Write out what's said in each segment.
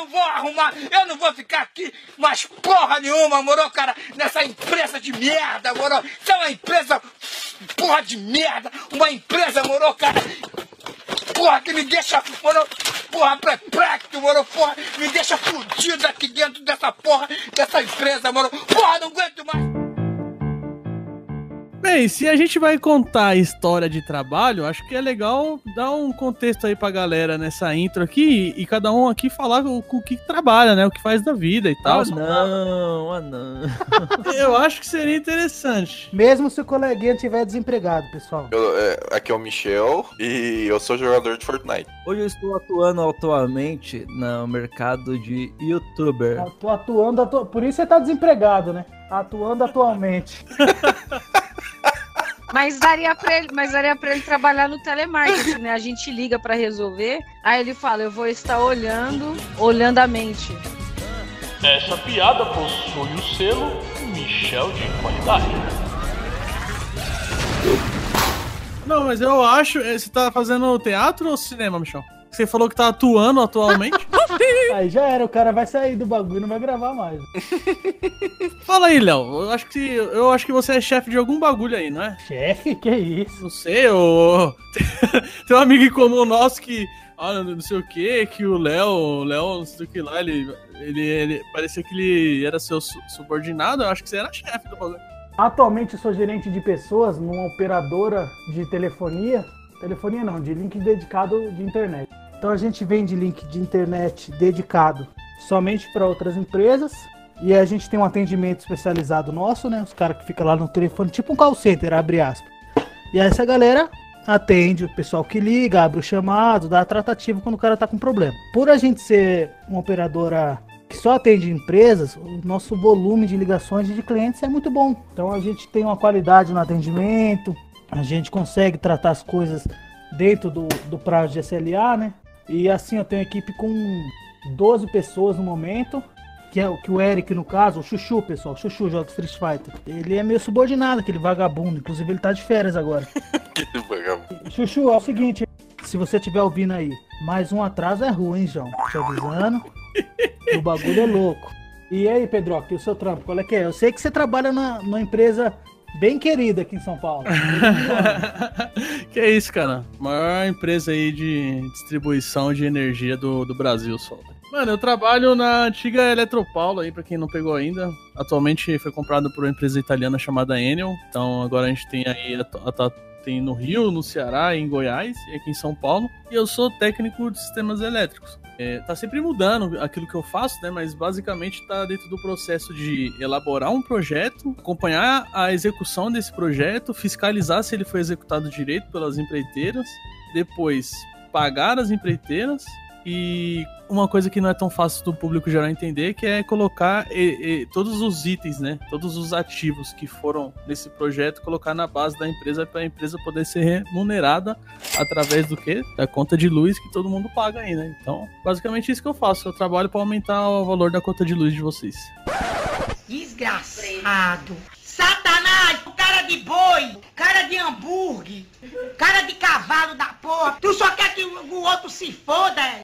não vou arrumar, eu não vou ficar aqui mais porra nenhuma, moro, cara, nessa empresa de merda, moro. Isso é uma empresa porra de merda, uma empresa, moro, cara. Porra, que me deixa, moro, porra, perplexo, moro, porra, me deixa fudido aqui dentro dessa porra, dessa empresa, moro. Porra, não aguento mais. Bem, se a gente vai contar a história de trabalho, acho que é legal dar um contexto aí pra galera nessa intro aqui e, cada um aqui falar o, o, que trabalha, né? O que faz da vida e tal. Ah, não, ah, não. Eu acho que seria interessante. Mesmo se o coleguinha tiver desempregado, pessoal. Eu, é, aqui é o Michel e eu sou jogador de Fortnite. Hoje eu estou atuando atualmente no mercado de youtuber. Eu tô atuando, atu... por isso você tá desempregado, né? Atuando atualmente. Mas daria para ele, mas daria para ele trabalhar no telemarketing, né? A gente liga para resolver, aí ele fala: "Eu vou estar olhando, olhando a mente". Essa piada possui o selo Michel de qualidade. Não, mas eu acho, eh, você tá fazendo teatro ou cinema, Michel? Você falou que tá atuando atualmente. aí já era, o cara vai sair do bagulho e não vai gravar mais. Fala aí, Léo. Eu acho que eu acho que você é chefe de algum bagulho aí, não é? Chefe? Que isso? Não sei, eu... tem um amigo comum nosso que ah, não sei o que, que o Léo, o Léo, não sei o que lá, ele, ele, ele parecia que ele era seu subordinado, eu acho que você era chefe do bagulho. Atualmente eu sou gerente de pessoas numa operadora de telefonia, telefonia não, de link dedicado de internet. Então a gente vende link de internet dedicado somente para outras empresas e a gente tem um atendimento especializado nosso, né? Os caras que ficam lá no telefone, tipo um call center, abre aspas. E essa galera atende o pessoal que liga, abre o chamado, dá a tratativa quando o cara tá com problema. Por a gente ser uma operadora que só atende empresas, o nosso volume de ligações de clientes é muito bom. Então a gente tem uma qualidade no atendimento, a gente consegue tratar as coisas dentro do, do prazo de SLA, né? E assim, eu tenho equipe com 12 pessoas no momento. Que é o que o Eric, no caso, o Chuchu, pessoal. Chuchu joga Street Fighter. Ele é meio subordinado, aquele vagabundo. Inclusive, ele tá de férias agora. aquele vagabundo. Chuchu, é o seguinte: se você estiver ouvindo aí, mais um atraso é ruim, João. Te avisando. o bagulho é louco. E aí, Pedro, e o seu trampo, qual é que é? Eu sei que você trabalha na, numa empresa bem querida aqui em São Paulo. que é isso, cara. Maior empresa aí de distribuição de energia do, do Brasil, só. Mano, eu trabalho na antiga Eletropaulo aí, pra quem não pegou ainda. Atualmente foi comprada por uma empresa italiana chamada Enel. Então agora a gente tem aí a, a, a tem no Rio, no Ceará, em Goiás aqui em São Paulo. E eu sou técnico de sistemas elétricos. É, tá sempre mudando aquilo que eu faço, né? Mas basicamente tá dentro do processo de elaborar um projeto, acompanhar a execução desse projeto, fiscalizar se ele foi executado direito pelas empreiteiras, depois pagar as empreiteiras e uma coisa que não é tão fácil do público geral entender, que é colocar e, e, todos os itens, né? Todos os ativos que foram nesse projeto, colocar na base da empresa para a empresa poder ser remunerada através do que? Da conta de luz que todo mundo paga aí, né? Então, basicamente isso que eu faço. Eu trabalho para aumentar o valor da conta de luz de vocês. Desgraçado. Satanás, cara de boi, cara de hambúrguer, cara de cavalo da porra. Tu só quer que o outro se foda. É?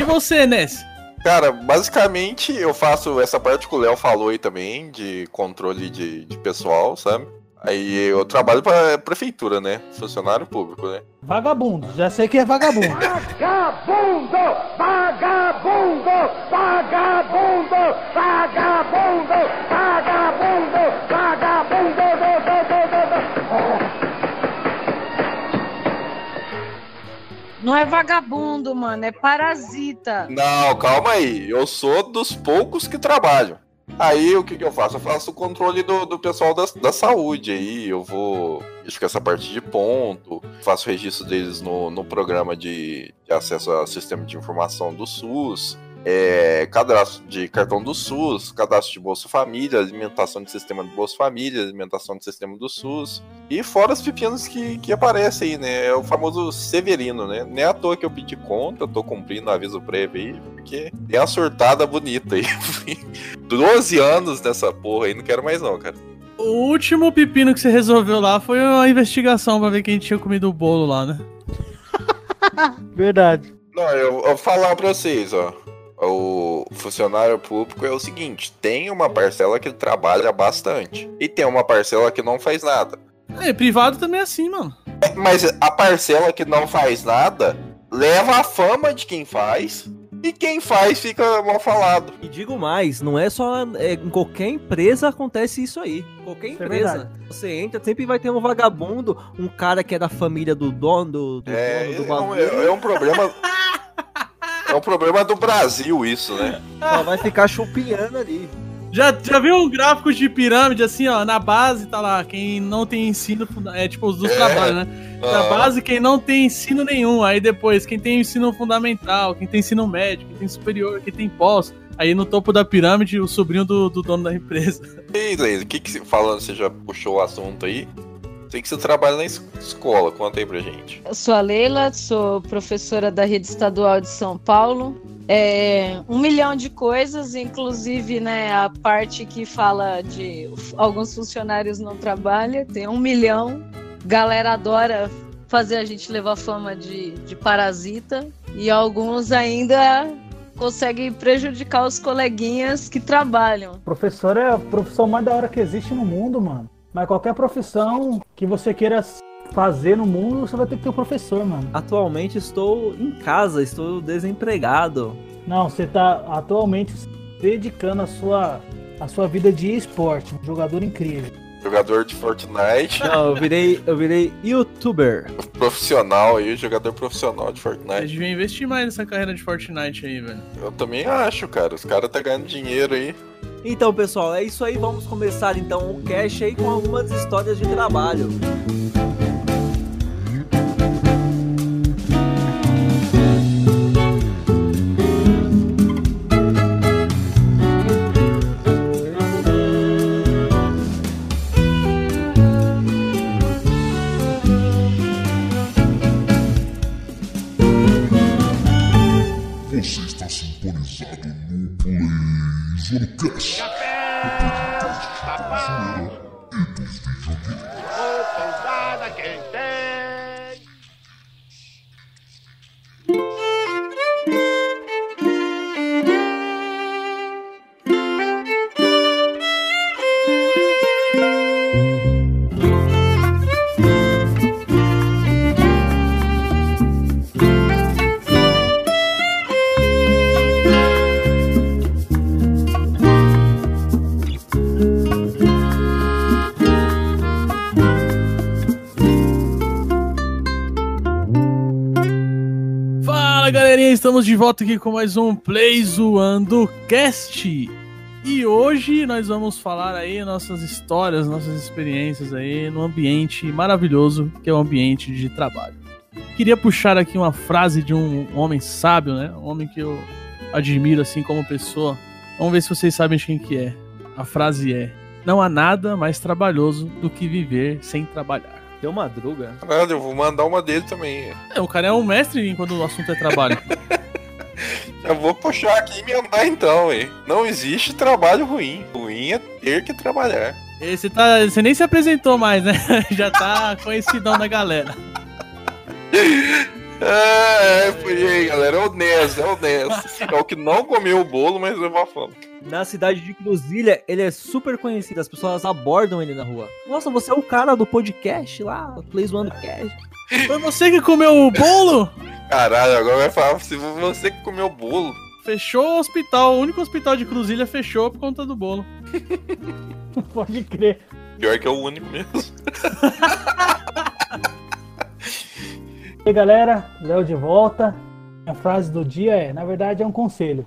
E você, Ness? Cara, basicamente eu faço essa parte que o Léo falou aí também, de controle de, de pessoal, sabe? Aí eu trabalho pra prefeitura, né? Funcionário público, né? Vagabundo, já sei que é vagabundo. Vagabundo! Vagabundo! Vagabundo! Vagabundo! Vagabundo! Vagabundo! Não é vagabundo, mano, é parasita. Não, calma aí. Eu sou dos poucos que trabalham. Aí o que, que eu faço? Eu faço o controle do, do pessoal da, da saúde. Aí eu vou. Acho que essa parte de ponto, faço registro deles no, no programa de, de acesso ao sistema de informação do SUS é, cadastro de cartão do SUS, cadastro de Bolsa Família, alimentação de sistema do Bolsa Família, alimentação do sistema do SUS. E fora os pepinos que, que aparecem aí, né? É o famoso Severino, né? Nem é à toa que eu pedi conta, eu tô cumprindo o aviso prévio aí, porque tem uma surtada bonita aí. 12 anos nessa porra aí, não quero mais não, cara. O último pepino que você resolveu lá foi uma investigação pra ver quem tinha comido o bolo lá, né? Verdade. Não, eu vou falar pra vocês, ó O funcionário público é o seguinte: tem uma parcela que trabalha bastante e tem uma parcela que não faz nada. É, privado também é assim, mano. Mas a parcela que não faz nada leva a fama de quem faz e quem faz fica mal falado. E digo mais, não é só é, em qualquer empresa acontece isso aí. Qualquer Isso é empresa. verdade. você entra, sempre vai ter um vagabundo, um cara que é da família do dono do, do É, dono do é, um, bagulho. é- é um problema. É um problema do Brasil isso, né? Só vai ficar chupinhando ali. Já, já viu um gráfico de pirâmide assim, ó? Na base tá lá, quem não tem ensino, é tipo os dos É. trabalhos, né? Na Ah, base, quem não tem ensino nenhum. Aí depois, quem tem ensino fundamental, quem tem ensino médio, quem tem superior, quem tem pós. Aí no topo da pirâmide, o sobrinho do, do dono da empresa. E Leila, o que que você- falando, você já puxou o assunto aí? Sei que você trabalha na es- escola, conta aí pra gente. Eu sou a Leila, sou professora da Rede Estadual de São Paulo. É, um milhão de coisas, inclusive né, a parte que fala de alguns funcionários não trabalham, tem um milhão. Galera adora fazer a gente levar fama de, de parasita e alguns ainda conseguem prejudicar os coleguinhas que trabalham. Professor é a profissão mais da hora que existe no mundo, mano. Mas qualquer profissão que você queira fazer no mundo, você vai ter que ter um professor, mano. Atualmente estou em casa, estou desempregado. Não, você tá atualmente dedicando a sua, a sua vida de esporte. Um jogador incrível. Jogador de Fortnite, Não, eu virei, eu virei youtuber. profissional aí, jogador profissional de Vocês Fortnite. deviam investir mais nessa carreira de Fortnite aí, velho. Eu também acho, cara. Os caras tá ganhando dinheiro aí. Então, pessoal, é isso aí. Vamos começar então o cast aí com algumas histórias de trabalho. Você está sintonizado no PlayZonecast, estamos de volta aqui com mais um Play Zoando Cast. E hoje nós vamos falar aí nossas histórias, nossas experiências aí no ambiente maravilhoso que é o ambiente de trabalho. Queria puxar aqui uma frase de um homem sábio, né? Um homem que eu admiro assim como pessoa. Vamos ver se vocês sabem de quem que é. A frase é: Não há nada mais trabalhoso do que viver sem trabalhar. Deu madruga. Caralho, eu vou mandar uma dele também. É, o cara é um mestre quando o assunto é trabalho. Já vou puxar aqui e me andar então, hein? Não existe trabalho ruim. Ruim é ter que trabalhar. Você, tá, você nem se apresentou mais, né? Já tá conhecidão da galera. É, é, por aí, galera. É honesto, é honesto. É o que não comeu o bolo, mas levou a fama. Na cidade de Cruzilha, ele é super conhecido. As pessoas abordam ele na rua. Nossa, você é o cara do podcast lá, Play Zoando Cast. Foi você que comeu o bolo? Caralho, agora vai falar se você que comeu o bolo. Fechou o hospital. O único hospital de Cruzilha fechou por conta do bolo. Pode crer. Pior que é o único mesmo. E aí, galera, Léo de volta. A frase do dia é, na verdade, é um conselho.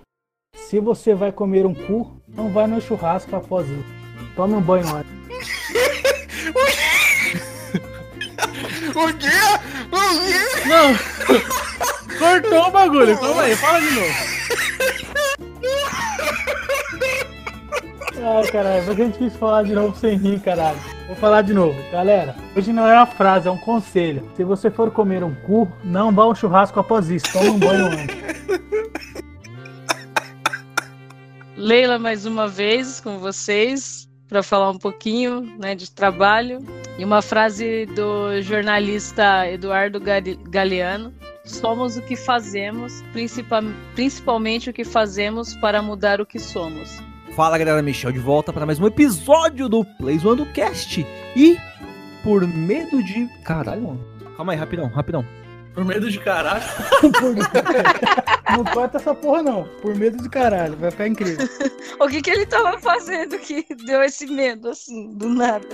Se você vai comer um cu, não vai no churrasco após isso. Tome um banho antes. O quê? O quê? Não! Cortou o bagulho. Calma aí, fala de novo. Ai, caralho, mas a gente quis falar de novo sem rir, caralho. Vou falar de novo. Galera, hoje não é uma frase, é um conselho. Se você for comer um cu, não vá ao churrasco após isso. Tome um banho antes. Leila, mais uma vez com vocês para falar um pouquinho né, de trabalho. E uma frase do jornalista Eduardo Galeano, somos o que fazemos, principal, principalmente o que fazemos para mudar o que somos. Fala galera, Michel de volta para mais um episódio do Plays One do Cast. E por medo de. Caralho. Calma aí, rapidão, rapidão. Por medo de caralho. Não corta essa porra, não. Por medo de caralho. Vai ficar incrível. O que, que ele tava fazendo que deu esse medo, assim, do nada?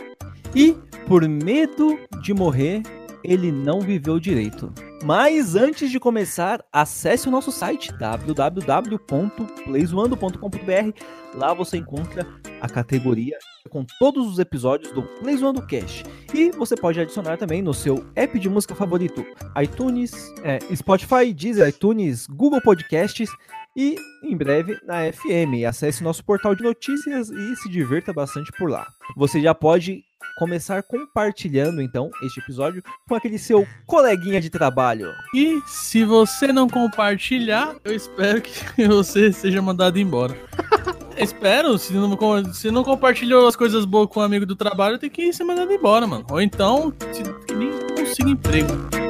E por medo de morrer, ele não viveu direito. Mas antes de começar, acesse o nosso site www.playzoando.com.br. Lá você encontra a categoria com todos os episódios do Playzoando Cash. E você pode adicionar também no seu app de música favorito, iTunes, é, Spotify, Deezer, iTunes, Google Podcasts e em breve na FM. Acesse nosso portal de notícias e se divirta bastante por lá. Você já pode começar compartilhando então este episódio com aquele seu coleguinha de trabalho. E se você não compartilhar, eu espero que você seja mandado embora. espero, se não, se não compartilhou as coisas boas com um amigo do trabalho, tem que ser mandado embora, mano. Ou então, se, nem consiga emprego.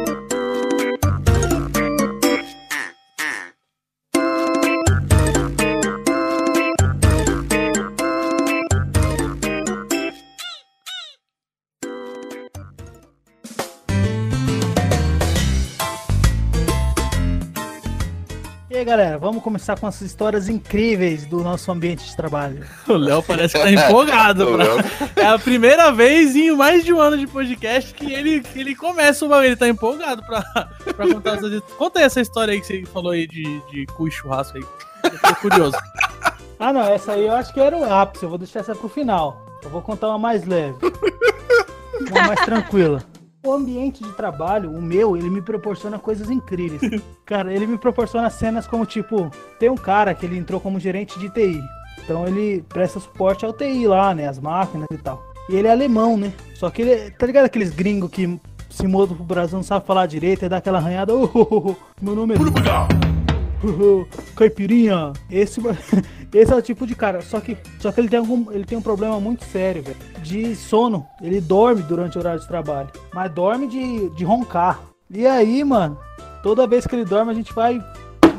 Aí, galera, vamos começar com as histórias incríveis do nosso ambiente de trabalho. O Léo parece que tá empolgado. Pra- É a primeira vez em mais de um ano de podcast que ele, que ele começa o bagulho. Ele tá empolgado pra, pra contar essa história. Conta aí essa história aí que você falou aí de, de cu e churrasco aí. Eu tô curioso. Ah, não, essa aí eu acho que era o ápice. Eu vou deixar essa pro final. Eu vou contar uma mais leve. Uma mais tranquila. O ambiente de trabalho, o meu, ele me proporciona coisas incríveis. Cara, ele me proporciona cenas como, tipo, tem um cara que ele entrou como gerente de TI. Então ele presta suporte ao TI lá, né? As máquinas e tal. E ele é alemão, né? Só que ele, tá ligado aqueles gringos que se mudam pro Brasil, não sabe falar direito, e dá aquela arranhada. "Oh, oh, oh, oh, meu nome é. Caipirinha, esse, esse é o tipo de cara. Só que, só que ele tem algum, ele tem um problema muito sério, velho, de sono. Ele dorme durante o horário de trabalho, mas dorme de, de roncar. E aí, mano, toda vez que ele dorme a gente vai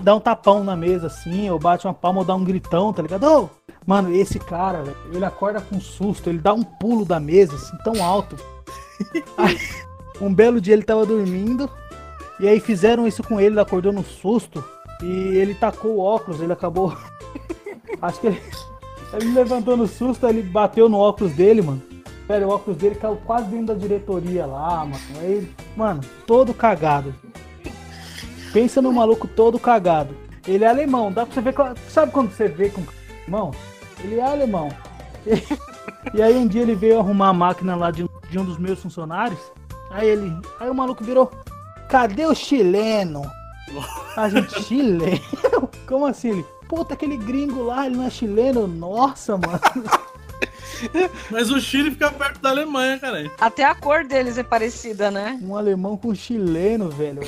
dar um tapão na mesa assim, ou bate uma palma ou dá um gritão, tá ligado? Mano, esse cara, velho, ele acorda com susto, ele dá um pulo da mesa assim tão alto. Aí, um belo dia ele tava dormindo e aí fizeram isso com ele, ele acordou no susto. E ele tacou o óculos, ele acabou. Acho que ele. Ele levantou no susto, ele bateu no óculos dele, mano. Velho, o óculos dele caiu quase dentro da diretoria lá, mano. Aí, mano, todo cagado. Pensa no maluco todo cagado. Ele é alemão, dá pra você ver. Sabe quando você vê com alemão? Ele é alemão. E aí um dia ele veio arrumar a máquina lá de, de um dos meus funcionários. Aí ele. Aí o maluco virou. Cadê o chileno? A gente, chileno? Como assim? Ele, puta, aquele gringo lá, ele não é chileno? Nossa, mano. Mas o Chile fica perto da Alemanha, cara. Até a cor deles é parecida, né? Um alemão com chileno, velho.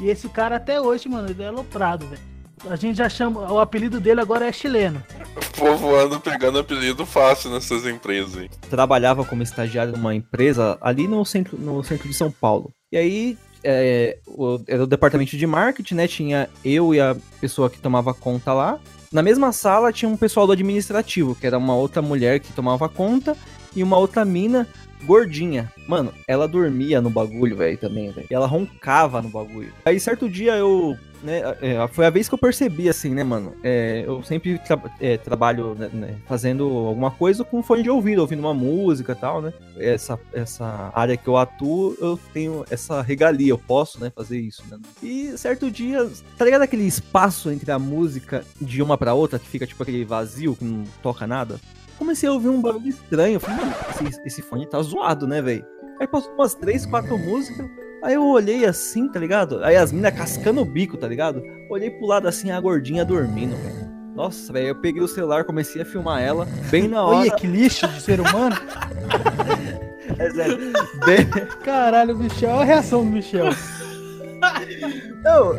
E esse cara até hoje, mano, ele é aloprado, velho. A gente já chama. O apelido dele agora é chileno. O povo anda pegando apelido fácil nessas empresas aí. trabalhava como estagiário numa empresa ali no centro, no centro de São Paulo. E aí, é, o- era o departamento de marketing, né? Tinha eu e a pessoa que tomava conta lá. Na mesma sala tinha um pessoal do administrativo, que era uma outra mulher que tomava conta, e uma outra mina gordinha. Mano, ela dormia no bagulho, velho, também, velho. Ela roncava no bagulho. Aí, certo dia, eu. Né, é, foi a vez que eu percebi, assim, né, mano? É, eu sempre tra- é, trabalho né, né, fazendo alguma coisa com fone de ouvido, ouvindo uma música e tal, né? Essa, essa área que eu atuo, eu tenho essa regalia, eu posso, né, fazer isso, né? E certo dia, tá ligado aquele espaço entre a música de uma pra outra, que fica tipo aquele vazio, que não toca nada? Comecei a ouvir um barulho estranho, eu falei, mano, esse, esse fone tá zoado, né, velho? Aí passou umas três, quatro músicas, Aí eu olhei assim, tá ligado? Aí as minas cascando o bico, tá ligado? Olhei pro lado assim, a gordinha dormindo, velho. Nossa, velho, eu peguei o celular, comecei a filmar ela, bem na hora. Olha que lixo de ser humano. É sério, bem, Caralho, Michel. Olha a reação do Michel.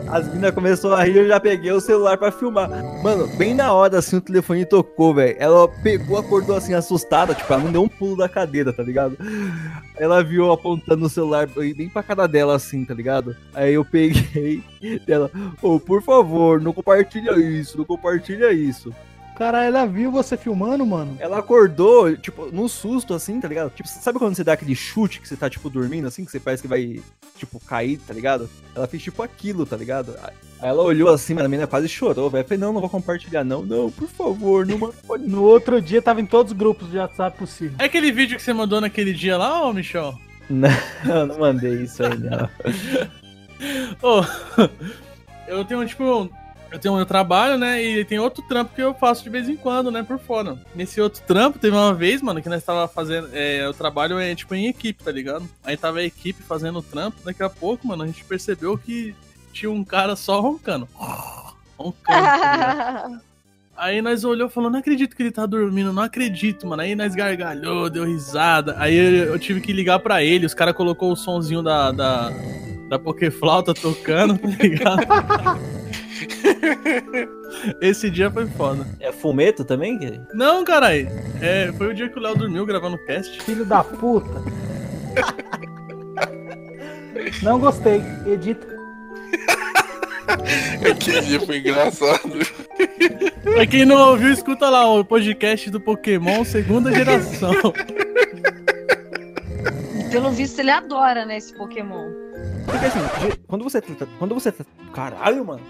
As meninas começaram a rir, eu já peguei o celular pra filmar. Mano, bem na hora assim o telefone tocou, velho. Ela pegou, acordou assim, assustada, tipo, ela não deu um pulo da cadeira, tá ligado? Ela viu apontando o celular bem pra cara dela assim, tá ligado? Aí eu peguei ela, ô, por favor, não compartilha isso, não compartilha isso. Cara, ela viu você filmando, mano? Ela acordou, tipo, num susto, assim, tá ligado? Tipo, sabe quando você dá aquele chute que você tá, tipo, dormindo, assim, que você parece que vai, tipo, cair, tá ligado? Ela fez, tipo, aquilo, tá ligado? Aí ela olhou assim, mano, a menina quase chorou, velho. Falei, não, não vou compartilhar, não. Não, por favor, não pode. No outro dia tava em todos os grupos de WhatsApp possível. É aquele vídeo que você mandou naquele dia lá, ô Michel? Não, eu não mandei isso aí, não. Ô, eu tenho, tipo, eu tenho o meu trabalho, né? E tem outro trampo que eu faço de vez em quando, né? Por fora. Nesse outro trampo, teve uma vez, mano, que nós tava fazendo. É, o trabalho é tipo em equipe, tá ligado? Aí tava a equipe fazendo o trampo. Daqui a pouco, mano, a gente percebeu que tinha um cara só roncando. Roncando. tá? Aí nós olhou e falou, não acredito que ele tá dormindo, não acredito, mano. Aí nós gargalhou, deu risada. Aí eu, eu tive que ligar pra ele, os caras colocou o sonzinho da, da, da Pokéflauta tocando, tá ligado? Esse dia foi foda. É fumeto também? que- Não, caralho. É, foi o dia que o Léo dormiu gravando o cast. Filho da puta. Não gostei. Edita. Aquele dia foi engraçado. Pra quem não ouviu, escuta lá o podcast do Pokémon segunda geração. Pelo visto, ele adora, né, esse Pokémon. Porque assim, quando você. tá- Quando você. tá- Caralho, mano.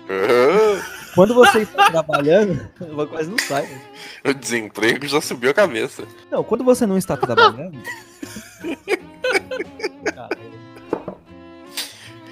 Quando você está trabalhando. Quase não sai. né? o desemprego já subiu a cabeça. Não, quando você não está trabalhando.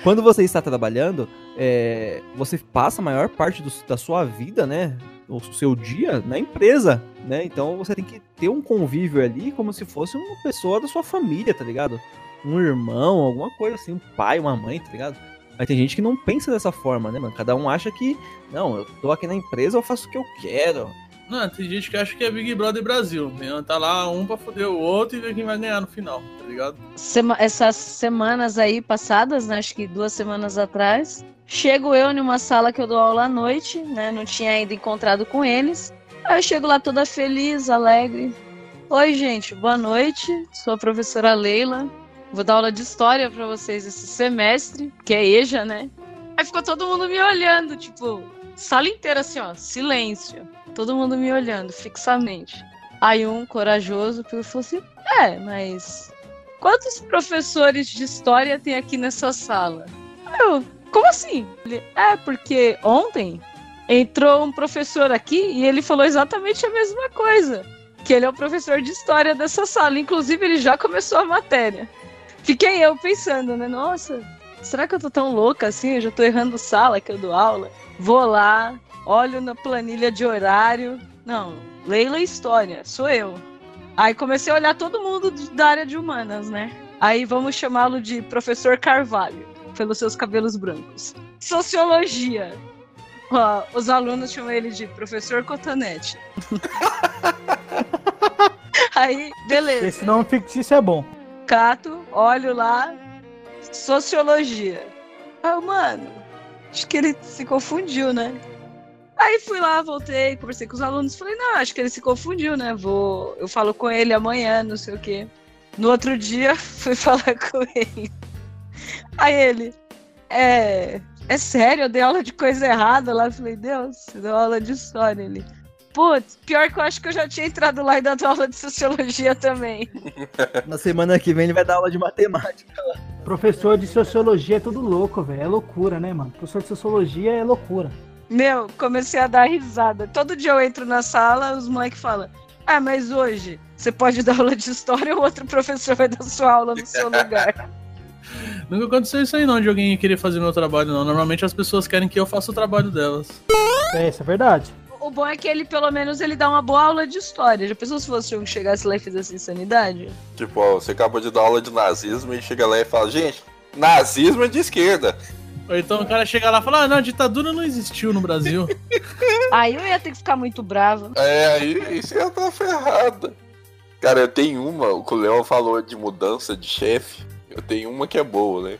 Quando você está trabalhando, é, você passa a maior parte do- da sua vida, né? O seu dia na empresa, né? Então você tem que ter um convívio ali como se fosse uma pessoa da sua família, tá ligado? Um irmão, alguma coisa assim, um pai, uma mãe, tá ligado? Mas tem gente que não pensa dessa forma, né, mano? Cada um acha que, não, eu tô aqui na empresa, eu faço o que eu quero. Não, tem gente que acha que é Big Brother Brasil. né? Tá lá um pra foder o outro e ver quem vai ganhar no final, tá ligado? Sema- essas semanas aí passadas, né, acho que duas semanas atrás, chego eu numa sala que eu dou aula à noite, né? Não tinha ainda encontrado com eles. Aí eu chego lá toda feliz, alegre. Oi, gente, boa noite. Sou a professora Leila. Vou dar aula de história pra vocês esse semestre, que é EJA, né? Aí ficou todo mundo me olhando, tipo, sala inteira assim, ó, silêncio. Todo mundo me olhando fixamente. Aí um corajoso falou assim: É, mas quantos professores de história tem aqui nessa sala? Aí Eu, como assim? Ele, é, porque ontem entrou um professor aqui e ele falou exatamente a mesma coisa. Que ele é o professor de história dessa sala. Inclusive, ele já começou a matéria. Fiquei eu pensando, né? Nossa, será que eu tô tão louca assim? Eu já tô errando sala que eu dou aula. Vou lá, olho na planilha de horário. Não, Leila História, sou eu. Aí comecei a olhar todo mundo da área de humanas, né? Aí vamos chamá-lo de professor Carvalho, pelos seus cabelos brancos. Sociologia. Ó, os alunos chamam ele de professor Cotonete. Aí, beleza. Esse nome fictício é bom. Cato, olho lá, sociologia. Ah, mano, acho que ele se confundiu, né? Aí fui lá, voltei, conversei com os alunos, falei, não, acho que ele se confundiu, né? Vou, eu falo com ele amanhã, não sei o quê. No outro dia, fui falar com ele. Aí ele, é, é sério, eu dei aula de coisa errada lá. Falei, Deus, deu aula de história. Ele, putz, pior que eu acho que eu já tinha entrado lá e dado aula de sociologia também. Na semana que vem ele vai dar aula de matemática. Professor de sociologia é tudo louco, velho. É loucura, né, mano? Professor de sociologia é loucura. Meu, comecei a dar risada. Todo dia eu entro na sala, os moleques falam: Ah, mas hoje você pode dar aula de história ou outro professor vai dar sua aula no seu lugar. Nunca aconteceu isso aí não, de alguém querer fazer meu trabalho, não. Normalmente as pessoas querem que eu faça o trabalho delas. É, isso é verdade. O bom é que ele, pelo menos, ele dá uma boa aula de história. Já pensou se fosse um que chegasse lá e fizesse insanidade? Tipo, ó, você acabou de dar aula de nazismo e chega lá e fala, gente, nazismo é de esquerda. Ou então o cara chega lá e fala, ah, não, a ditadura não existiu no Brasil. Aí eu ia ter que ficar muito brava. É, aí você já tá ferrado. Cara, eu tenho uma, o que o Leon falou de mudança de chefe. Eu tenho uma que é boa, né?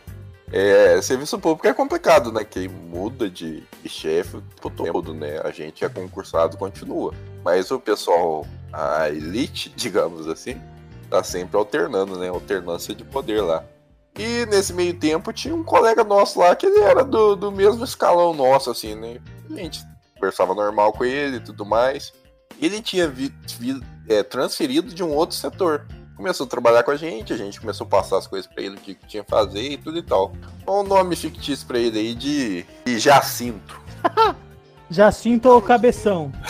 É, serviço público é complicado, né? Que muda de chefe o todo, né? A gente é concursado, continua. Mas o pessoal, a elite, digamos assim, tá sempre alternando, né? Alternância de poder lá. E nesse meio tempo tinha um colega nosso lá que ele era do, do mesmo escalão nosso, assim, né? A gente conversava normal com ele e tudo mais. Ele tinha vi, vi- é, transferido de um outro setor. Começou a trabalhar com a gente, a gente começou a passar as coisas pra ele, o que tinha que fazer e tudo e tal. Um nome fictício pra ele aí de, de Jacinto. Jacinto ou Cabeção?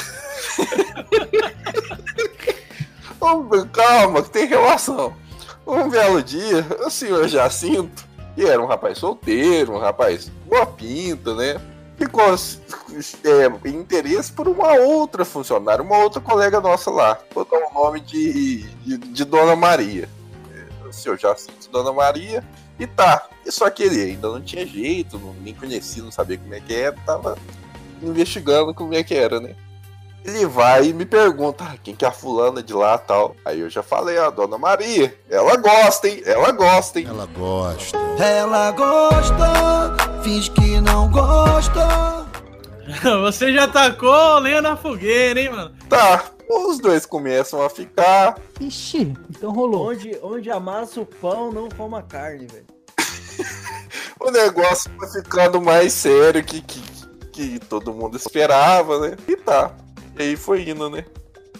Calma, que tem relação. Um belo dia, o senhor Jacinto, que era um rapaz solteiro, um rapaz boa pinta, né? Ficou é, em interesse por uma outra funcionária, uma outra colega nossa lá. Botou o nome de, de, de Dona Maria. É, O senhor Jacinto, Dona Maria. E tá. E só que ele ainda não tinha jeito, não, nem conhecia, não sabia como é que era, tava investigando como é que era, né? Ele vai e me pergunta ah, quem que é a fulana de lá tal. Aí eu já falei, a dona Maria. Ela gosta, hein? Ela gosta, hein? Ela gosta. Ela gosta, finge que não gosta. Você já tacou lenha na fogueira, hein, mano? Tá. Os dois começam a ficar. Ixi, então rolou. Onde, onde amassa o pão, não coma carne, velho. O negócio foi ficando mais sério que, que, que todo mundo esperava, né? E tá. E aí foi indo, né?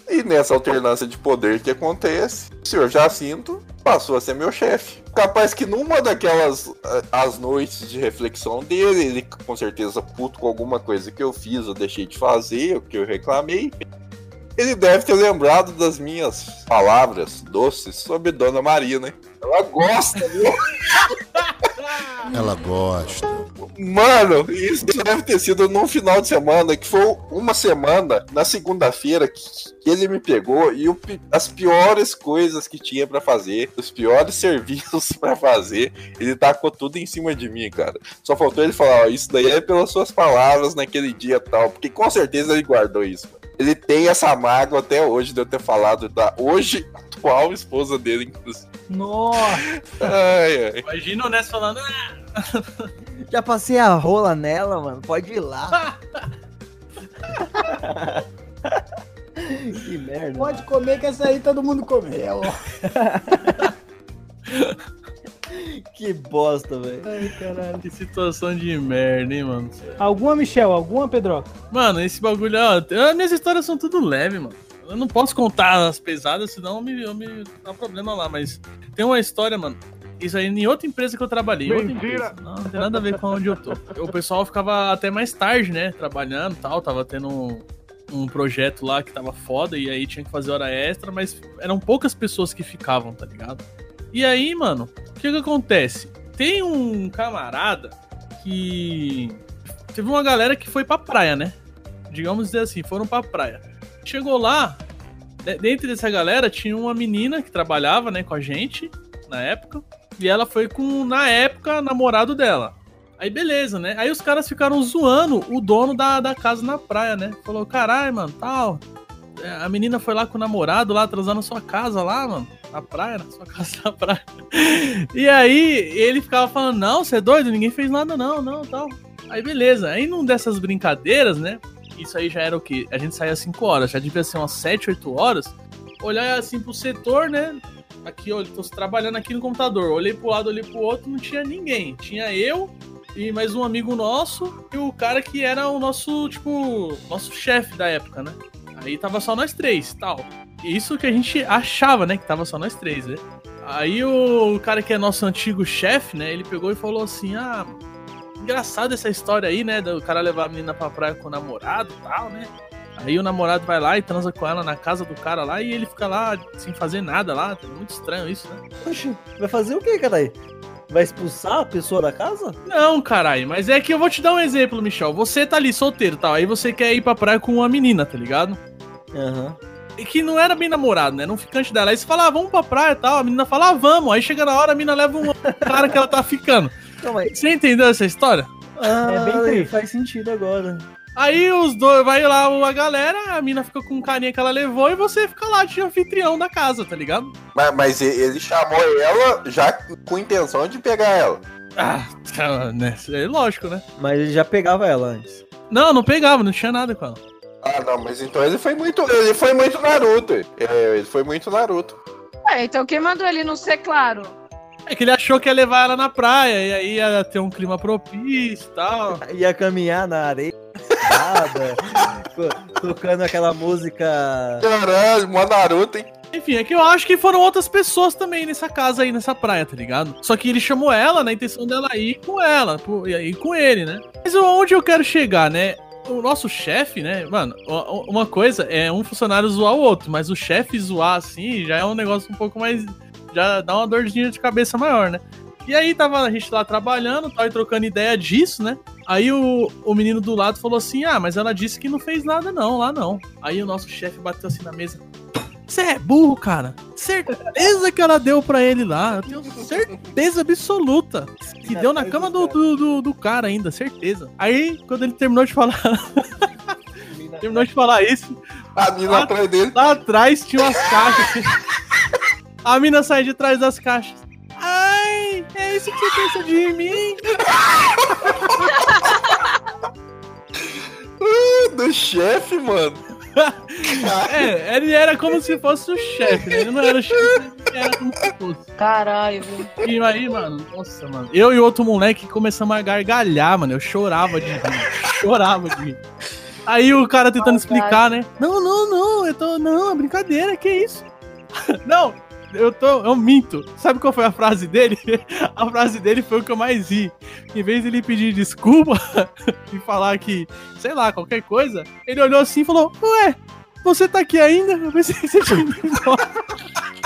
E nessa alternância de poder que acontece, o senhor Jacinto passou a ser meu chefe. Capaz que numa daquelas ah, as noites de reflexão dele, ele com certeza puto com alguma coisa que eu fiz, eu deixei de fazer, o que eu reclamei. Ele deve ter lembrado das minhas palavras doces sobre Dona Maria, né? Ela gosta, viu? Ela gosta. Mano, isso deve ter sido num final de semana, que foi uma semana, na segunda-feira, que, que ele me pegou e o as piores coisas que tinha pra fazer, os piores serviços pra fazer, ele tacou tudo em cima de mim, cara. Só faltou ele falar, ó, isso daí é pelas suas palavras naquele dia tal, porque com certeza ele guardou isso. mano. Ele tem essa mágoa até hoje de eu ter falado da hoje atual esposa dele, inclusive. Nossa, Ai, ai. Imagina o Ness falando, ah, Já passei a rola nela, mano. Pode ir lá. que merda. pode comer que essa aí todo mundo comeu. Que bosta, velho. Ai, caralho. que situação de merda, hein, mano? Alguma, Michel? Alguma, Pedro? Mano, esse bagulho, ó, as minhas histórias são tudo leve, mano. Eu não posso contar as pesadas, senão eu me, eu me dá problema lá, mas tem uma história, mano. Isso aí em outra empresa que eu trabalhei. empresa. Não, não tem nada a ver com onde eu tô. O pessoal ficava até mais tarde, né? Trabalhando e tal. Tava tendo um, um projeto lá que tava foda e aí tinha que fazer hora extra, mas eram poucas pessoas que ficavam, tá ligado? E aí, mano, o que que acontece? Tem um camarada que. Teve uma galera que foi pra praia, né? Digamos dizer assim, foram pra praia. Chegou lá, de- dentro dessa galera tinha uma menina que trabalhava, né, com a gente na época. E ela foi com, na época, namorado dela. Aí beleza, né? Aí os caras ficaram zoando o dono da, da casa na praia, né? Falou, caralho, mano, tal. é, A menina foi lá com o namorado lá, transando na sua casa lá, mano. Na praia, na sua casa na praia. E aí ele ficava falando, não, você é doido? Ninguém fez nada não, não, tal. Aí beleza. Aí num dessas brincadeiras, né? Isso aí já era o quê? A gente saía às 5 horas, já devia ser umas 7, 8 horas. Olhar assim pro setor, né? Aqui, eu tô trabalhando aqui no computador. Olhei pro lado, olhei pro outro, não tinha ninguém. Tinha eu e mais um amigo nosso e o cara que era o nosso, tipo, nosso chefe da época, né? Aí tava só nós três, tal. Isso que a gente achava, né? Que tava só nós três, né? Aí o cara que é nosso antigo chefe, né? Ele pegou e falou assim: Ah, engraçada essa história aí, né? Do cara levar a menina pra praia com o namorado e tal, né? Aí o namorado vai lá e transa com ela na casa do cara lá e ele fica lá sem fazer nada lá. É muito estranho isso, né? Oxi, vai fazer o que, caralho? Vai expulsar a pessoa da casa? Não, caralho, mas é que eu vou te dar um exemplo, Michel. Você tá ali solteiro e tal, aí você quer ir pra praia com uma menina, tá ligado? Aham. E que não era bem namorado, né? Era um ficante dela. Aí você fala, ah, vamos pra praia e tal. A menina fala, ah, vamos. Aí chega na hora, a menina leva um cara que ela tá ficando. Calma aí. Você entendeu essa história? Ah, É bem triste. faz sentido agora. Aí os dois, vai lá a galera, a mina fica com um carinha que ela levou e você fica lá de anfitrião da casa, tá ligado? Mas, mas ele chamou ela já com intenção de pegar ela. Ah, tá, né? É lógico, né? Mas ele já pegava ela antes. Não, não pegava, não tinha nada com ela. Ah, não, mas então ele foi muito. Ele foi muito Naruto. É, ele foi muito Naruto. É, então quem mandou ele não ser claro? É que ele achou que ia levar ela na praia, e aí ia ter um clima propício e tal. Ia caminhar na areia. tocando aquela música. Caralho, mó Naruto, hein? Enfim, é que eu acho que foram outras pessoas também nessa casa aí, nessa praia, tá ligado? Só que ele chamou ela na intenção dela ir com ela, pô, e ir com ele, né? Mas onde eu quero chegar, né? O nosso chefe, né? Mano, uma coisa é um funcionário zoar o outro, mas o chefe zoar assim já é um negócio um pouco mais. Já dá uma dorzinha de cabeça maior, né? E aí tava a gente lá trabalhando, tava trocando ideia disso, né? Aí o, o menino do lado falou assim: Ah, mas ela disse que não fez nada, não, lá não. Aí o nosso chefe bateu assim na mesa. Você é burro, cara. Certeza que ela deu pra ele lá. Eu tenho certeza absoluta. Que deu na cama do, do, do, do cara ainda, certeza. Aí, quando ele terminou de falar. terminou de falar isso, A mina atrás dele. lá atrás tinha umas caixas. assim. A mina sai de trás das caixas. Ai, é isso que você pensa de mim? Do chefe, mano. É, ele era como se fosse o chefe, né? Ele não era o chefe, ele era como se fosse. Caralho? E aí, mano, nossa, mano. Eu e outro moleque começamos a gargalhar, mano. Eu chorava de rir. Chorava de rir. Aí o cara tentando explicar, né? Não, não, não, eu tô. Não, é brincadeira, que isso? Não, eu tô. Eu minto. Sabe qual foi a frase dele? A frase dele foi o que eu mais ri. Em vez de ele pedir desculpa e falar que, sei lá, qualquer coisa, ele olhou assim e falou: Ué, você tá aqui ainda? Eu pensei que você tinha ido embora.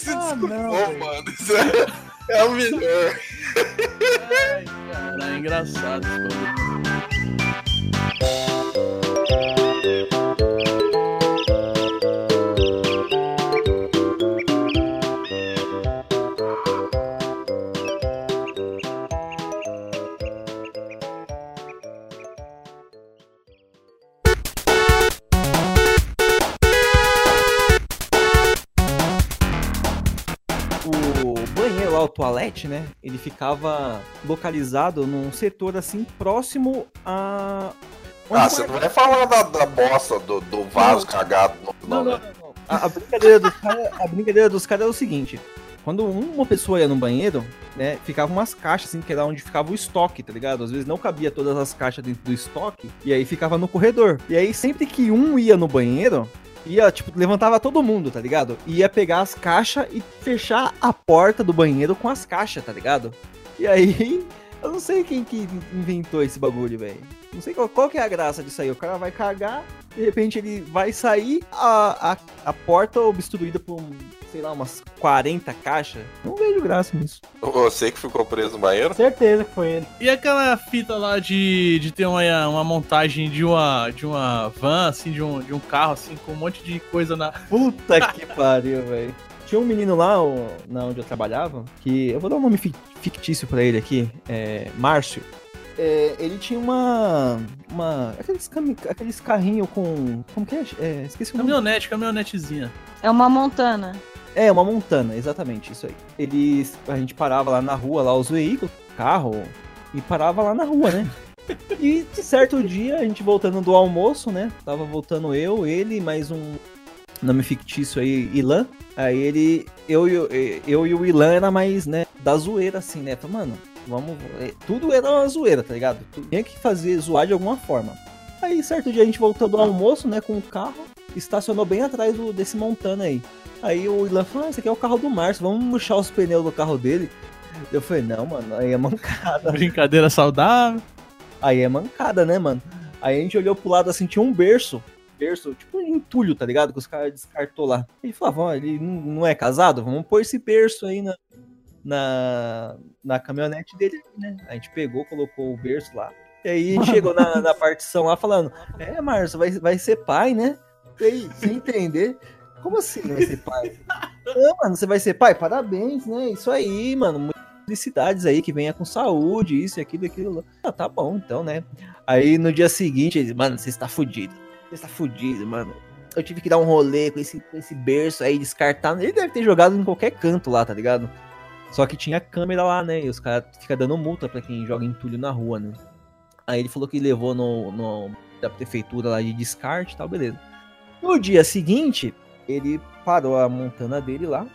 Se Ah, não, mano. Isso é, é o melhor. Ai, cara, é engraçado esse o toalete, né? Ele ficava localizado num setor assim próximo a. onde Ah, você não vai falar da, da bosta do, do vaso cagado, não, Não, não, não, né? não, não. A, a brincadeira dos caras a brincadeira dos caras é o seguinte: quando uma pessoa ia no banheiro, né, ficavam umas caixas assim, que era onde ficava o estoque, tá ligado? Às vezes não cabia todas as caixas dentro do estoque, e aí ficava no corredor. E aí sempre que um ia no banheiro, ia, tipo, levantava todo mundo, tá ligado? Ia pegar as caixas e fechar a porta do banheiro com as caixas, tá ligado? E aí, eu não sei quem que inventou esse bagulho, velho. Não sei qual, qual que é a graça disso aí. O cara vai cagar, de repente ele vai sair, a, a, a porta obstruída por, sei lá, umas 40 caixas. Não vejo graça nisso. Você que ficou preso no banheiro? Certeza que foi ele. E aquela fita lá de, de ter uma, uma montagem de uma, de uma van, assim, de um, de um carro, assim, com um monte de coisa na. Puta que pariu, velho. Tinha um menino lá, o- na onde eu trabalhava, que eu vou dar um nome fic- fictício pra ele aqui, é Márcio. É, ele tinha uma. uma aqueles, aqueles carrinhos com. Como que é? É, esqueci o nome. Caminhonete, caminhonetezinha. É uma montana. É, uma montana, exatamente, isso aí. Eles. A gente parava lá na rua, lá os veículos, carro, e parava lá na rua, né? E de certo dia, a gente voltando do almoço, né? Tava voltando eu, ele, mais um nome fictício aí, Ilan. Aí ele. Eu, e o- eu e o Ilan era mais, né? Da zoeira, assim, né? Falei, mano, vamos. é, Tudo era uma zoeira, tá ligado? Tinha que fazer zoar de alguma forma. Aí certo dia a gente voltou do almoço, né? Com o carro, estacionou bem atrás do, desse montana aí. Aí o Ilan falou, ah, esse aqui é o carro do Márcio, vamos murchar os pneus do carro dele. Eu falei, não, mano, aí é mancada. Brincadeira saudável. Aí é mancada, né, mano? Aí a gente olhou pro lado assim, tinha um berço. Berço, tipo um entulho, tá ligado? Que os caras descartou lá. Ele falou, ó, ele não não é casado? Vamos pôr esse berço aí na, na, na caminhonete dele, né? A gente pegou, colocou o berço lá. E aí chegou na, na partição lá falando, é, Márcio, vai, vai ser pai, né? E aí, sem entender, como assim vai ser pai? Não, mano, você vai ser pai? Parabéns, né? Isso aí, mano. Muitas felicidades aí, que venha com saúde, isso e aquilo, aquilo. Ah, tá bom, então, né? Aí no dia seguinte, ele, mano, você está fudido. Você está fudido, mano. Eu tive que dar um rolê com esse, com esse berço aí, descartar. Ele deve ter jogado em qualquer canto lá, tá ligado? Só que tinha câmera lá, né? E os caras ficam dando multa pra quem joga entulho na rua, né? Aí ele falou que levou no, no- da prefeitura lá de descarte e tal, beleza. No dia seguinte, ele parou a montana dele lá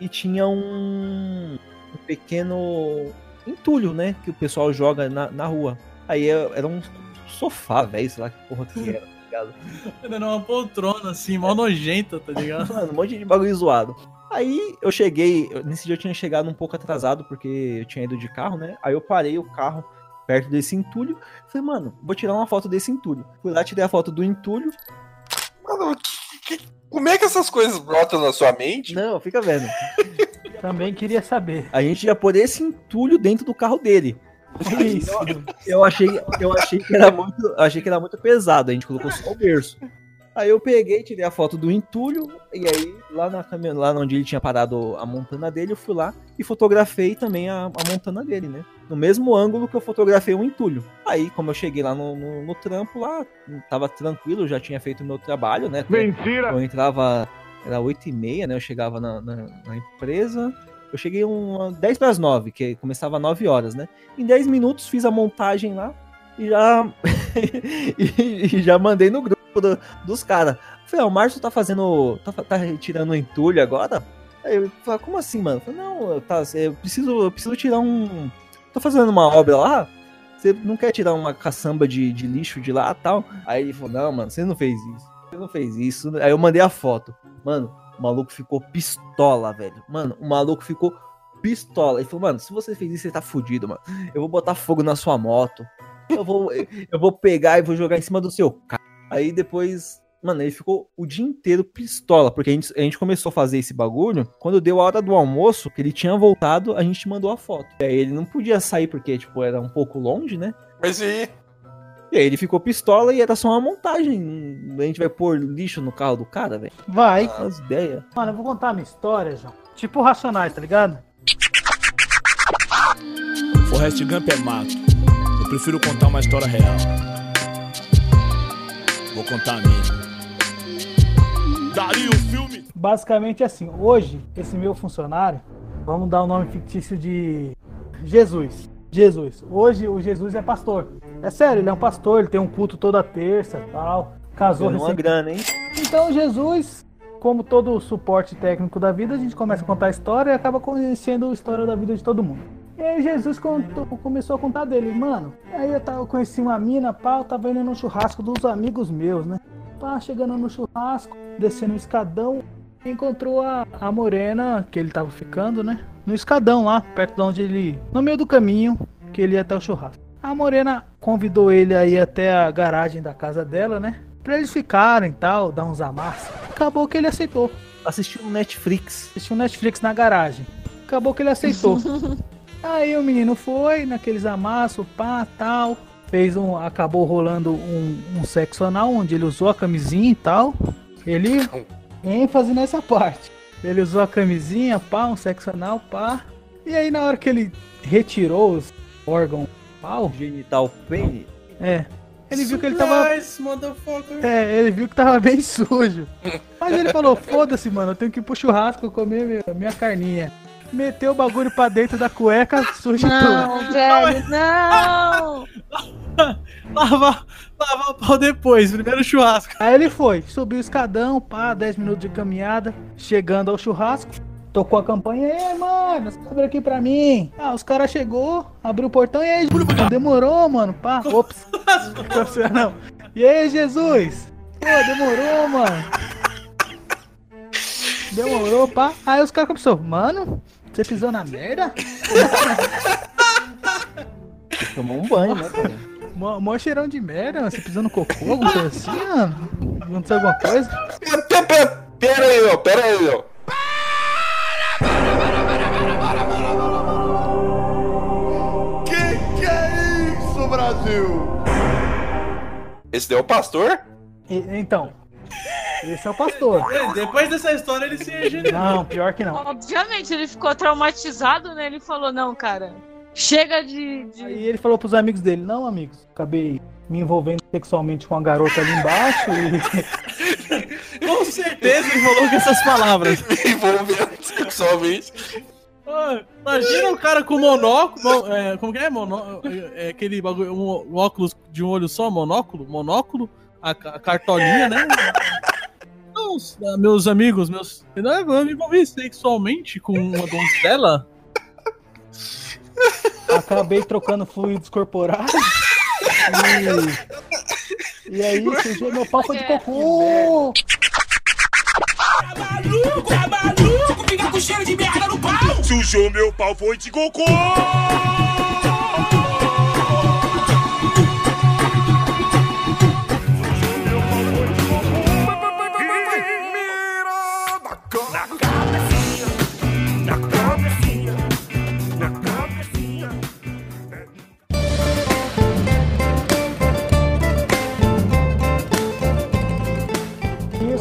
e tinha um, um pequeno entulho, né? Que o pessoal joga na, na rua. Aí era um sofá, velho, sei lá que porra que era, tá ligado? Era uma poltrona assim, mal nojenta, tá ligado? Mano, um monte de bagulho zoado. Aí eu cheguei, eu- nesse dia eu tinha chegado um pouco atrasado, porque eu tinha ido de carro, né? Aí eu parei o carro perto desse entulho. Falei, mano, vou tirar uma foto desse entulho. Fui lá, tirei a foto do entulho. Mano, que- que- como é que essas coisas brotam na sua mente? Não, fica vendo. Também queria saber. A gente ia pôr esse entulho dentro do carro dele. Isso. Eu achei, eu achei que era muito, eu achei que era muito pesado. A gente colocou só o berço. Aí eu peguei, tirei a foto do entulho e aí lá na caminhão, lá onde ele tinha parado a montana dele, eu fui lá e fotografei também a, a montana dele, né? No mesmo ângulo que eu fotografei o entulho. Aí, como eu cheguei lá no, no, no trampo lá, tava tranquilo, já tinha feito o meu trabalho, né? Mentira! Eu entrava, era 8 e meia, né? Eu chegava na, na, na empresa. Eu cheguei um 10 para as 9, que começava às 9 horas, né? Em 10 minutos fiz a montagem lá e já, e, e já mandei no grupo do- dos caras. Falei, ó, o Márcio tá fazendo. tá, tá retirando o entulho agora? Aí eu falei, como assim, mano? Falei, não, tá, eu, preciso, eu preciso tirar um. Tô fazendo uma obra lá. Você não quer tirar uma caçamba de, de lixo de lá tal? Aí ele falou, não, mano, você não fez isso. Você não fez isso. Aí eu mandei a foto. Mano, o maluco ficou pistola, velho. Mano, o maluco ficou pistola. Ele falou, mano, se você fez isso, você tá fudido, mano. Eu vou botar fogo na sua moto. Eu vou, eu vou pegar e vou jogar em cima do seu carro. Aí depois, mano, ele ficou o dia inteiro pistola, porque a gente, a gente começou a fazer esse bagulho. Quando deu a hora do almoço, que ele tinha voltado, a gente mandou a foto. E aí ele não podia sair porque, tipo, era um pouco longe, né? Mas e E aí ele ficou pistola e era só uma montagem. A gente vai pôr lixo no carro do cara, velho. Vai. As ideias. Mano, eu vou contar minha história, João. Tipo Racionais, tá ligado? Forrest Gump é mato. Eu prefiro contar uma história real. Vou contar a minha. Daria o filme. Basicamente assim, hoje, esse meu funcionário, vamos dar o nome fictício de Jesus. Jesus. Hoje o Jesus é pastor. É sério, ele é um pastor, ele tem um culto toda terça tal. Casou Ganhou uma grana, hein? Então Jesus, como todo o suporte técnico da vida, a gente começa a contar a história e acaba conhecendo a história da vida de todo mundo. E aí Jesus contou- começou a contar dele, mano. Aí eu, tava, conheci uma mina, pá, eu tava indo no churrasco dos amigos meus, né? Pá, chegando no churrasco, descendo o escadão, encontrou a, a morena que ele tava ficando, né? No escadão lá, perto de onde ele. No meio do caminho que ele ia até o churrasco. A morena convidou ele aí até a garagem da casa dela, né? Pra eles ficarem e tal, dar uns amassos. Acabou que ele aceitou. Assistiu no Netflix. Assistiu Netflix na garagem. Acabou que ele aceitou. Aí o menino foi naqueles amassos, pá, tal. Fez um. Acabou rolando um, um sexo anal, onde ele usou a camisinha e tal. Ele. ênfase nessa parte. Ele usou a camisinha, pá, um sexo anal, pá. E aí na hora que ele retirou os órgãos pau, Genital pene. é. Ele viu que ele tava. É, ele viu que tava bem sujo. Mas ele falou: foda-se, mano, eu tenho que ir pro churrasco comer minha, minha carninha. Meteu o bagulho pra dentro da cueca, sujo tudo. Não, velho, não! Lavar, lavar o pau depois, primeiro churrasco. Aí ele foi, subiu o escadão, pá, 10 minutos de caminhada, chegando ao churrasco, tocou a campanha, e aí, mano, você abre aqui pra mim. Ah, os caras chegou, abriu o portão, e aí, demorou, mano, pá, ops, não. E aí, Jesus? Pô, demorou, mano. Demorou, pá. Aí os caras começaram, mano, você pisou na merda? Tomou um banho, né, cara? Mó, mó cheirão de merda, você pisou no cocô, alguma coisa assim, mano? Aconteceu alguma coisa? Pera, pera, pera, pera aí, meu, pera aí, meu. Que que é isso, Brasil? Esse daí é o pastor? E- então, esse é o pastor. É, Depois dessa história ele se regenerou. Não, pior que não. Obviamente, ele ficou traumatizado, né? Ele falou, não, cara, chega de. de- Aí ele falou pros amigos dele, não, amigos, acabei me envolvendo sexualmente com a garota ali embaixo e Com certeza ele falou com essas palavras. Me envolvendo sexualmente. Imagina o cara com monóculo. mo- é, como que é? Mono, é, é aquele bagulho, um, um óculos de um olho só, monóculo? Monóculo, a, a cartolinha, né? Não, s- ah, meus amigos, meus. Não, Eu me envolvi sexualmente com uma donzela. Acabei trocando fluidos corporais. E, e aí, surgiu meu pau foi de cocô. Tá maluco? Fica com cheiro de merda no pau! Sujou meu pau, foi de cocô!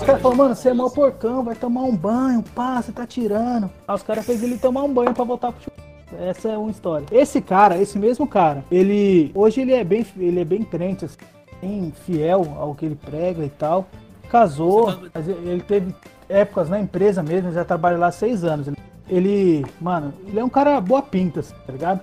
Caras falaram, mano, você é mó porcão, vai tomar um banho, pá, você tá tirando. Aí os caras fez ele tomar um banho pra voltar pro. Essa é uma história. Esse cara, esse mesmo cara, ele. Hoje ele é bem, ele é bem crente, assim, bem fiel ao que ele prega e tal. Casou, mas ele teve épocas na empresa mesmo, já trabalha lá há seis anos. Ele- Ele, mano, ele é um cara boa pinta, assim, tá ligado?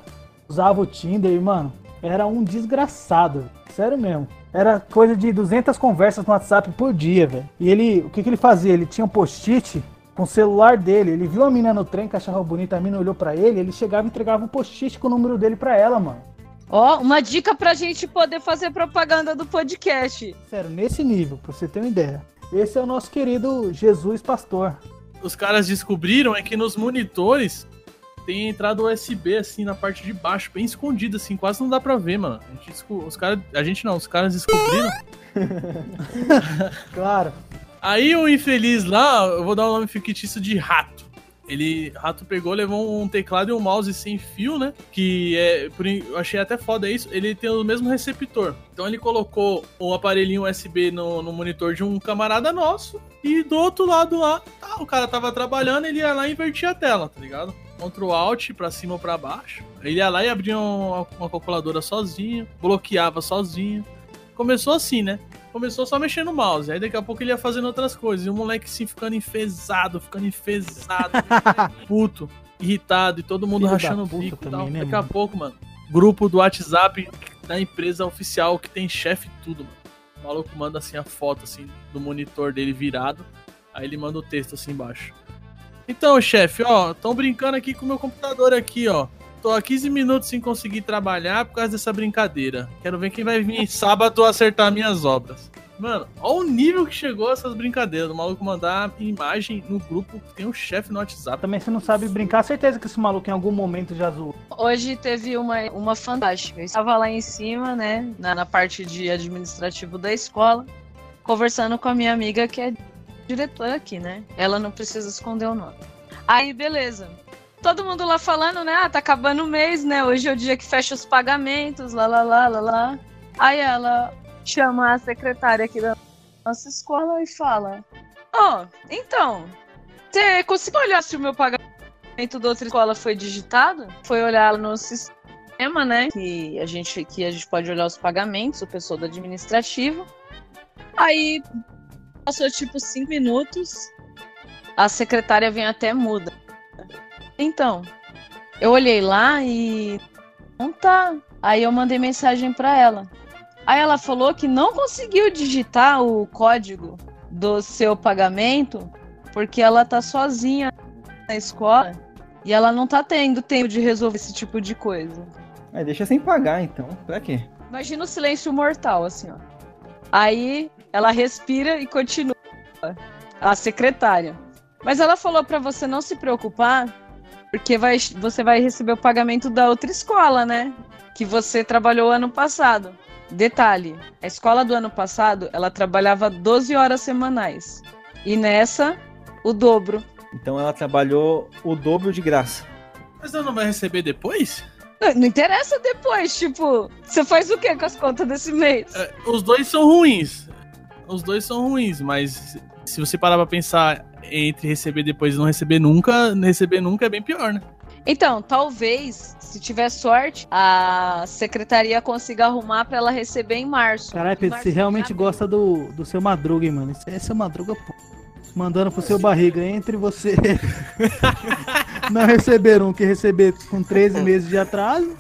Usava o Tinder e, mano, era um desgraçado. Sério mesmo. Era coisa de 200 conversas no WhatsApp por dia, velho. E ele, o que, que ele fazia? Ele tinha um post-it com o celular dele. Ele viu a mina no trem que achava bonita, a mina olhou pra ele, ele chegava e entregava um post-it com o número dele pra ela, mano. Ó, uma dica pra gente poder fazer propaganda do podcast. Sério, nesse nível, pra você ter uma ideia. Esse é o nosso querido Jesus Pastor. Os caras descobriram é que nos monitores tem entrada USB assim na parte de baixo, bem escondida, assim, quase não dá pra ver, mano. A gente, os caras, a gente não, os caras descobriram. Claro. Aí o infeliz lá, eu vou dar o nome fictício de rato. Ele, rato pegou, levou um teclado e um mouse sem fio, né? Que é, por eu achei até foda isso. Ele tem o mesmo receptor. Então ele colocou o aparelhinho USB no, no monitor de um camarada nosso. E do outro lado lá, tá, o cara tava trabalhando, ele ia lá e invertia a tela, tá ligado? Ctrl Alt pra cima ou pra baixo. Ele ia lá e abria uma, uma calculadora sozinho, bloqueava sozinho. Começou assim, né? Começou só mexendo no mouse. Aí daqui a pouco ele ia fazendo outras coisas. E o moleque assim ficando enfesado, ficando enfesado, puto, irritado, e todo mundo Filho rachando o bico. e também, tal. né, daqui a mano? pouco, mano, grupo do WhatsApp da empresa oficial que tem chefe e tudo, mano. O maluco manda assim a foto assim do monitor dele virado. Aí ele manda o texto assim embaixo. Então, chefe, ó, tão brincando aqui com o meu computador aqui, ó. Tô há 15 minutos sem conseguir trabalhar por causa dessa brincadeira. Quero ver quem vai vir sábado acertar minhas obras. Mano, olha o nível que chegou essas brincadeiras. Do maluco mandar imagem no grupo que tem um chefe no WhatsApp. Também você não sabe brincar, certeza que esse maluco em algum momento já zoou. Hoje teve uma, uma fantástica. Eu estava lá em cima, né, na, na parte de administrativo da escola, conversando com a minha amiga que é diretora aqui, né? Ela não precisa esconder o nome. Aí, beleza. Todo mundo lá falando, né? Ah, tá acabando o mês, né? Hoje é o dia que fecha os pagamentos, lá, lá, lá, lá, lá. Aí ela chama a secretária aqui da nossa escola e fala: Ó, então, você conseguiu olhar se o meu pagamento da outra escola foi digitado? Foi olhar no sistema, né? Que a gente, que a gente pode olhar os pagamentos, o pessoal do administrativo. Aí passou tipo cinco minutos, a secretária vem até muda. Então, eu olhei lá e não tá. Aí eu mandei mensagem pra ela. Aí ela falou que não conseguiu digitar o código do seu pagamento porque ela tá sozinha na escola e ela não tá tendo tempo de resolver esse tipo de coisa. É, deixa sem pagar, então. Pra quê? Imagina o silêncio mortal, assim, ó. Aí ela respira e continua. A secretária. Mas ela falou pra você não se preocupar, porque vai, você vai receber o pagamento da outra escola, né? Que você trabalhou ano passado. Detalhe, a escola do ano passado, ela trabalhava 12 horas semanais. E nessa, o dobro. Então ela trabalhou o dobro de graça. Mas ela não vai receber depois? Não, não interessa depois, tipo, você faz o que com as contas desse mês? É, os dois são ruins. Os dois são ruins, mas se você parar pra pensar entre receber depois e não receber nunca, receber nunca é bem pior, né? Então, talvez, se tiver sorte, a secretaria consiga arrumar pra ela receber em março. Caralho, Pedro, Março, você realmente já- gosta do, do seu Madruga, hein, mano? Esse é seu Madruga, pô. mandando pro seu barriga. Entre você não receber um que receber com 13 meses de atraso.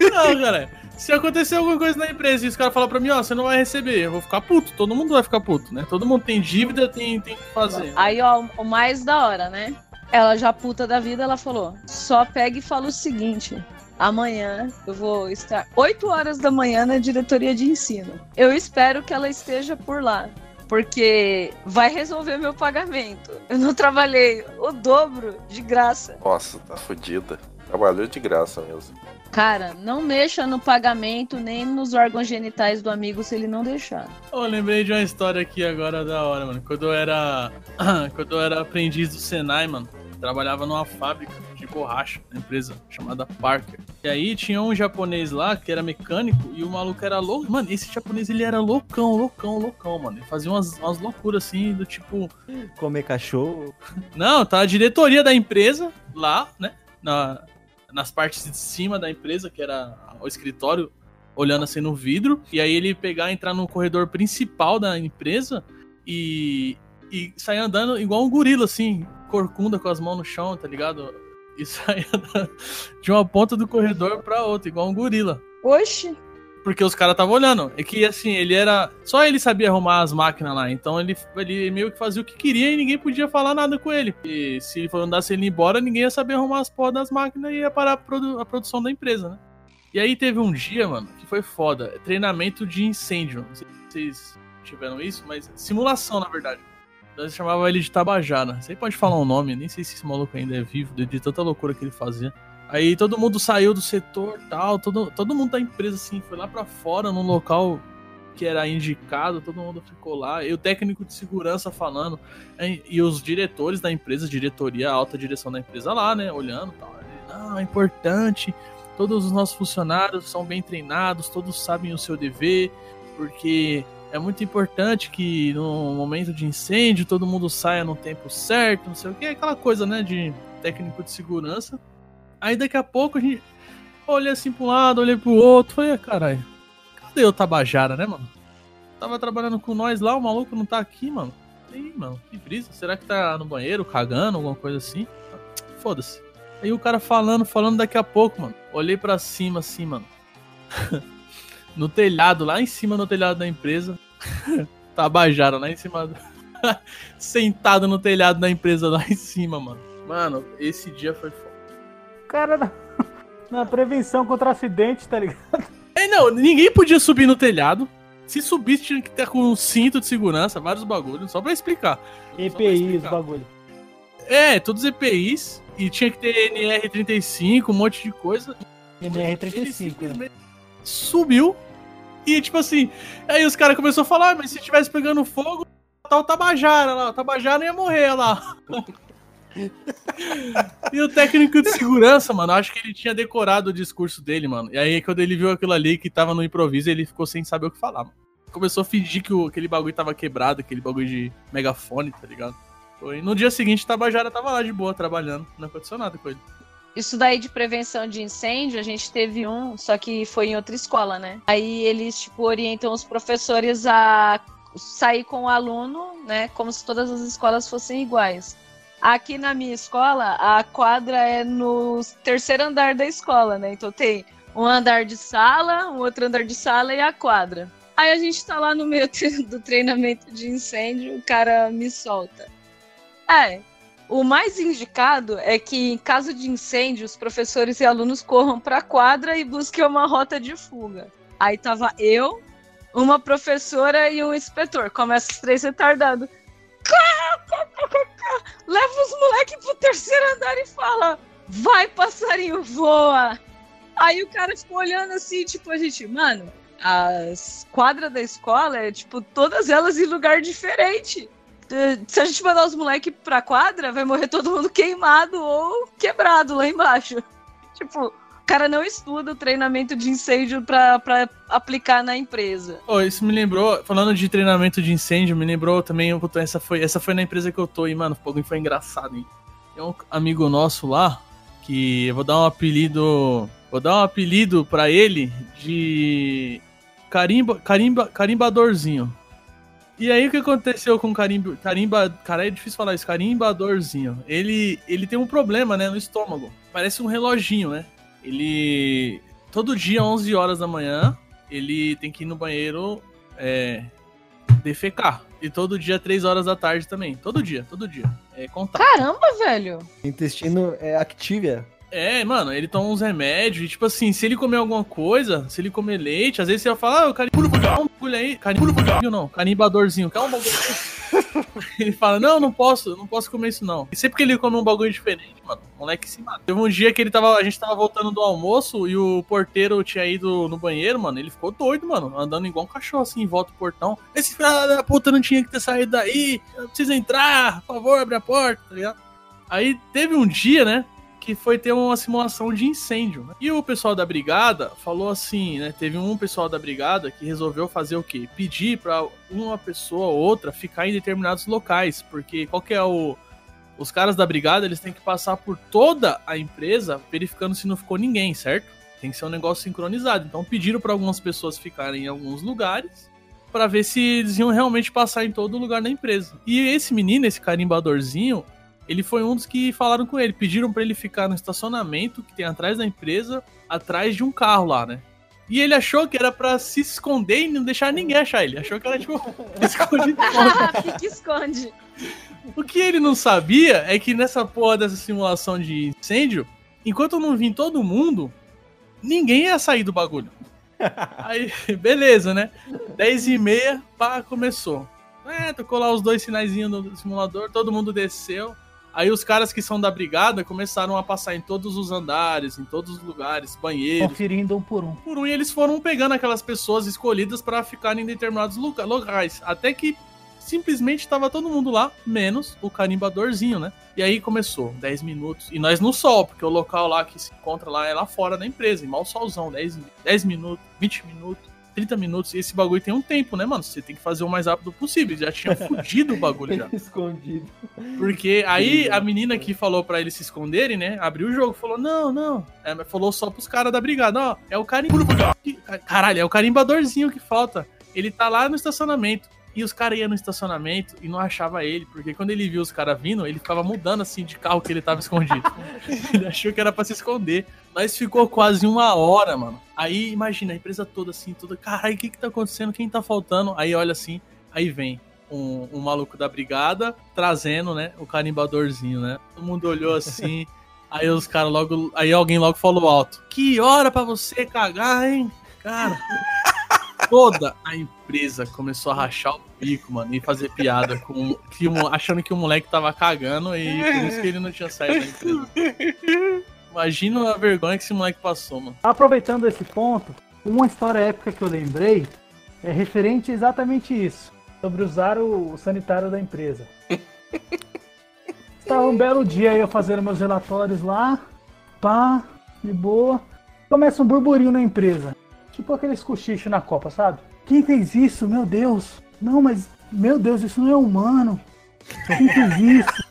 Não, cara. Se acontecer alguma coisa na empresa e os caras falam pra mim, ó, você não vai receber, eu vou ficar puto. Todo mundo vai ficar puto, né? Todo mundo tem dívida, tem, tem que fazer. Aí, ó, o mais da hora, né? Ela já puta da vida, ela falou: só pega e fala o seguinte. Amanhã eu vou estar 8 horas da manhã na diretoria de ensino. Eu espero que ela esteja por lá, porque vai resolver meu pagamento. Eu não trabalhei o dobro de graça. Nossa, tá fodida. Trabalhou de graça mesmo. Cara, não mexa no pagamento nem nos órgãos genitais do amigo se ele não deixar. Eu lembrei de uma história aqui agora da hora, mano. Quando eu era. Quando eu era aprendiz do Senai, mano, trabalhava numa fábrica de borracha, uma empresa chamada Parker. E aí tinha um japonês lá que era mecânico e o maluco era louco. Mano, esse japonês ele era loucão, loucão, loucão, mano. Ele fazia umas, umas loucuras assim, do tipo. Comer cachorro. Não, tá a diretoria da empresa lá, né? Na, nas partes de cima da empresa, que era o escritório, olhando assim no vidro. E aí ele pegar, entrar no corredor principal da empresa e, e sair andando igual um gorila, assim, corcunda com as mãos no chão, tá ligado? E sair andando de uma ponta do corredor pra outra, igual um gorila. Oxi! Porque os caras estavam olhando. É que assim, ele era. Só ele sabia arrumar as máquinas lá. Então ele, ele meio que fazia o que queria e ninguém podia falar nada com ele. E se ele mandasse ele embora, ninguém ia saber arrumar as porras das máquinas e ia parar a, produ a produção da empresa, né? E aí teve um dia, mano, que foi foda. Treinamento de incêndio. Não sei se vocês tiveram isso, mas simulação, na verdade. Então eles chamavam ele de Tabajara. Você pode falar o um nome, nem sei se esse maluco ainda é vivo, de tanta loucura que ele fazia. Aí todo mundo saiu do setor tal, todo, todo mundo da empresa assim, foi lá para fora, num local que era indicado, todo mundo ficou lá, e o técnico de segurança falando, e os diretores da empresa, diretoria, alta direção da empresa lá, né, olhando tal. Não, é importante, todos os nossos funcionários são bem treinados, todos sabem o seu dever, porque é muito importante que no momento de incêndio todo mundo saia no tempo certo, não sei o que, aquela coisa, né, de técnico de segurança. Aí daqui a pouco a gente olhei assim pro lado, olhei pro outro, falei, ah, caralho, cadê o Tabajara, né, mano? Tava trabalhando com nós lá, o maluco não tá aqui, mano. Ih, mano, que brisa. Será que tá no banheiro, cagando, alguma coisa assim? Foda-se. Aí o cara falando, falando daqui a pouco, mano. Olhei para cima assim, mano. no telhado, lá em cima no telhado da empresa. Tabajara lá em cima. Do... Sentado no telhado da empresa lá em cima, mano. Mano, esse dia foi foda cara na, na prevenção contra acidente, tá ligado? É, não, ninguém podia subir no telhado. Se subisse, tinha que estar com um cinto de segurança, vários bagulhos, só pra explicar. EPI, os bagulhos. É, todos EPIs. E tinha que ter NR35, um monte de coisa. NR35, né? Subiu. E tipo assim, aí os caras começaram a falar, ah, mas se tivesse pegando fogo, tá o Tabajara lá. O Tabajara ia morrer lá. e o técnico de segurança, mano, acho que ele tinha decorado o discurso dele, mano. E aí, quando ele viu aquilo ali que tava no improviso, ele ficou sem saber o que falar, mano. Começou a fingir que o, aquele bagulho tava quebrado, aquele bagulho de megafone, tá ligado? E no dia seguinte, Tabajara tava lá de boa, trabalhando. Não aconteceu nada com ele. Isso daí de prevenção de incêndio, a gente teve um, só que foi em outra escola, né? Aí eles, tipo, orientam os professores a sair com o aluno, né? Como se todas as escolas fossem iguais. Aqui na minha escola, a quadra é no terceiro andar da escola, né? Então tem um andar de sala, um outro andar de sala e a quadra. Aí a gente tá lá no meio do treinamento de incêndio, o cara me solta. É, o mais indicado é que, em caso de incêndio, os professores e alunos corram para a quadra e busquem uma rota de fuga. Aí tava eu, uma professora e um inspetor. Começa os três retardados leva os moleques pro terceiro andar e fala: vai, passarinho, voa. Aí o cara ficou olhando assim, tipo, a gente, mano, as quadras da escola é, tipo, todas elas em lugar diferente. Se a gente mandar os moleques pra quadra, vai morrer todo mundo queimado ou quebrado lá embaixo. Tipo, cara não estuda o treinamento de incêndio para aplicar na empresa. Oh, isso me lembrou, falando de treinamento de incêndio, me lembrou também, essa foi, essa foi na empresa que eu tô e, mano, foi engraçado, hein? Tem um amigo nosso lá, que eu vou dar um apelido, vou dar um apelido para ele de carimba, carimba, carimbadorzinho. E aí o que aconteceu com o carimba, carimba, cara, é difícil falar isso, carimbadorzinho. Ele, ele tem um problema, né, no estômago. Parece um reloginho, né? Ele todo dia 11 horas da manhã, ele tem que ir no banheiro é, defecar. E todo dia 3 horas da tarde também. Todo dia, todo dia. É contato. Caramba, velho. Intestino é Activia. É, mano, ele toma uns remédios e, tipo assim, se ele comer alguma coisa, se ele comer leite, às vezes você vai falar, ah, o carimbo, um bagulho aí, carimbo, não, carimbadorzinho, quer um bagulho aí? Ele fala, não, não posso, não posso comer isso não. E sempre que ele come um bagulho diferente, mano, o moleque se mata. Teve um dia que ele tava, a gente tava voltando do almoço e o porteiro tinha ido no banheiro, mano, ele ficou doido, mano, andando igual um cachorro assim, em volta do portão. Esse filho da puta não tinha que ter saído daí, eu preciso entrar, por favor, abre a porta, tá ligado? Aí teve um dia, né, que foi ter uma simulação de incêndio. Né? E o pessoal da brigada falou assim, né? Teve um pessoal da brigada que resolveu fazer o quê? Pedir para uma pessoa ou outra ficar em determinados locais, porque qual que é o os caras da brigada, eles têm que passar por toda a empresa verificando se não ficou ninguém, certo? Tem que ser um negócio sincronizado. Então pediram para algumas pessoas ficarem em alguns lugares para ver se eles iam realmente passar em todo lugar da empresa. E esse menino, esse carimbadorzinho, ele foi um dos que falaram com ele, pediram para ele ficar no estacionamento que tem atrás da empresa, atrás de um carro lá, né? E ele achou que era para se esconder e não deixar ninguém achar ele. Achou que era tipo escondido. esconde. O que ele não sabia é que nessa porra dessa simulação de incêndio, enquanto não vim todo mundo, ninguém ia sair do bagulho. Aí, beleza, né? 10 e meia, pá, começou. É, tocou lá os dois sinaizinhos do simulador, todo mundo desceu. Aí os caras que são da brigada começaram a passar em todos os andares, em todos os lugares, banheiros. Conferindo um por um. Por um, e eles foram pegando aquelas pessoas escolhidas para ficarem em determinados locais. Até que simplesmente estava todo mundo lá, menos o carimbadorzinho, né? E aí começou, 10 minutos. E nós no sol, porque o local lá que se encontra lá é lá fora da empresa, em mal solzão, 10, 10 minutos, 20 minutos. 30 minutos. E esse bagulho tem um tempo, né, mano? Você tem que fazer o mais rápido possível. Já tinha fudido o bagulho já. Escondido. Porque aí a menina que falou para eles se esconderem, né? Abriu o jogo, falou: não, não. É, falou só pros caras da brigada: ó, é o carimbador. Caralho, é o carimbadorzinho que falta. Ele tá lá no estacionamento. E os caras iam no estacionamento e não achava ele, porque quando ele viu os caras vindo, ele ficava mudando assim de carro que ele tava escondido. ele achou que era para se esconder. Mas ficou quase uma hora, mano. Aí imagina a empresa toda assim, toda, caralho, o que que tá acontecendo? Quem tá faltando? Aí olha assim, aí vem um, um maluco da brigada trazendo, né, o carimbadorzinho, né? Todo mundo olhou assim. aí os caras logo, aí alguém logo falou alto: "Que hora para você cagar, hein?" Cara, toda a empresa começou a rachar o bico, mano, e fazer piada com que achando que o moleque tava cagando e por isso que ele não tinha saído da empresa. Imagina a vergonha que esse moleque passou, mano. Aproveitando esse ponto, uma história épica que eu lembrei é referente a exatamente isso, sobre usar o sanitário da empresa. Estava um belo dia eu fazendo meus relatórios lá, pá, de boa. Começa um burburinho na empresa. Tipo aqueles cochichos na Copa, sabe? Quem fez isso? Meu Deus. Não, mas, meu Deus, isso não é humano. Quem fez isso?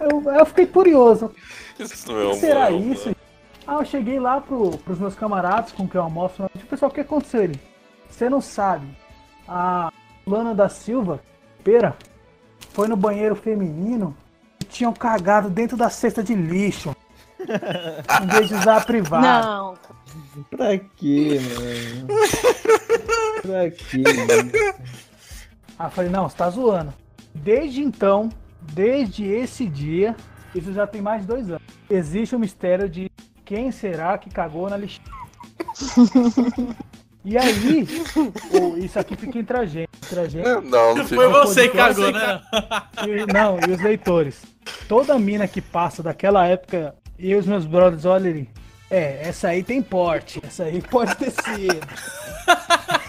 Eu, eu fiquei curioso. Isso não é O que será isso? Ah, eu cheguei lá pro, pros meus camaradas com quem eu almoço. Tipo, pessoal, o que aconteceu ali? Você não sabe. A Lana da Silva, pera, foi no banheiro feminino e tinham cagado dentro da cesta de lixo. em vez de usar a privada. Não. Pra quê, mano? Pra quê, mano? Eu falei, não, você tá zoando. Desde então, desde esse dia, isso já tem mais de dois anos. Existe o mistério de quem será que cagou na lixeira. E aí, o- isso aqui fica entre a gente. Entre a gente Não, não Foi você que cagou, né? e, não, e os leitores. Toda mina que passa daquela época, e os meus brothers olham ali. É, essa aí tem porte. Essa aí pode ter sido.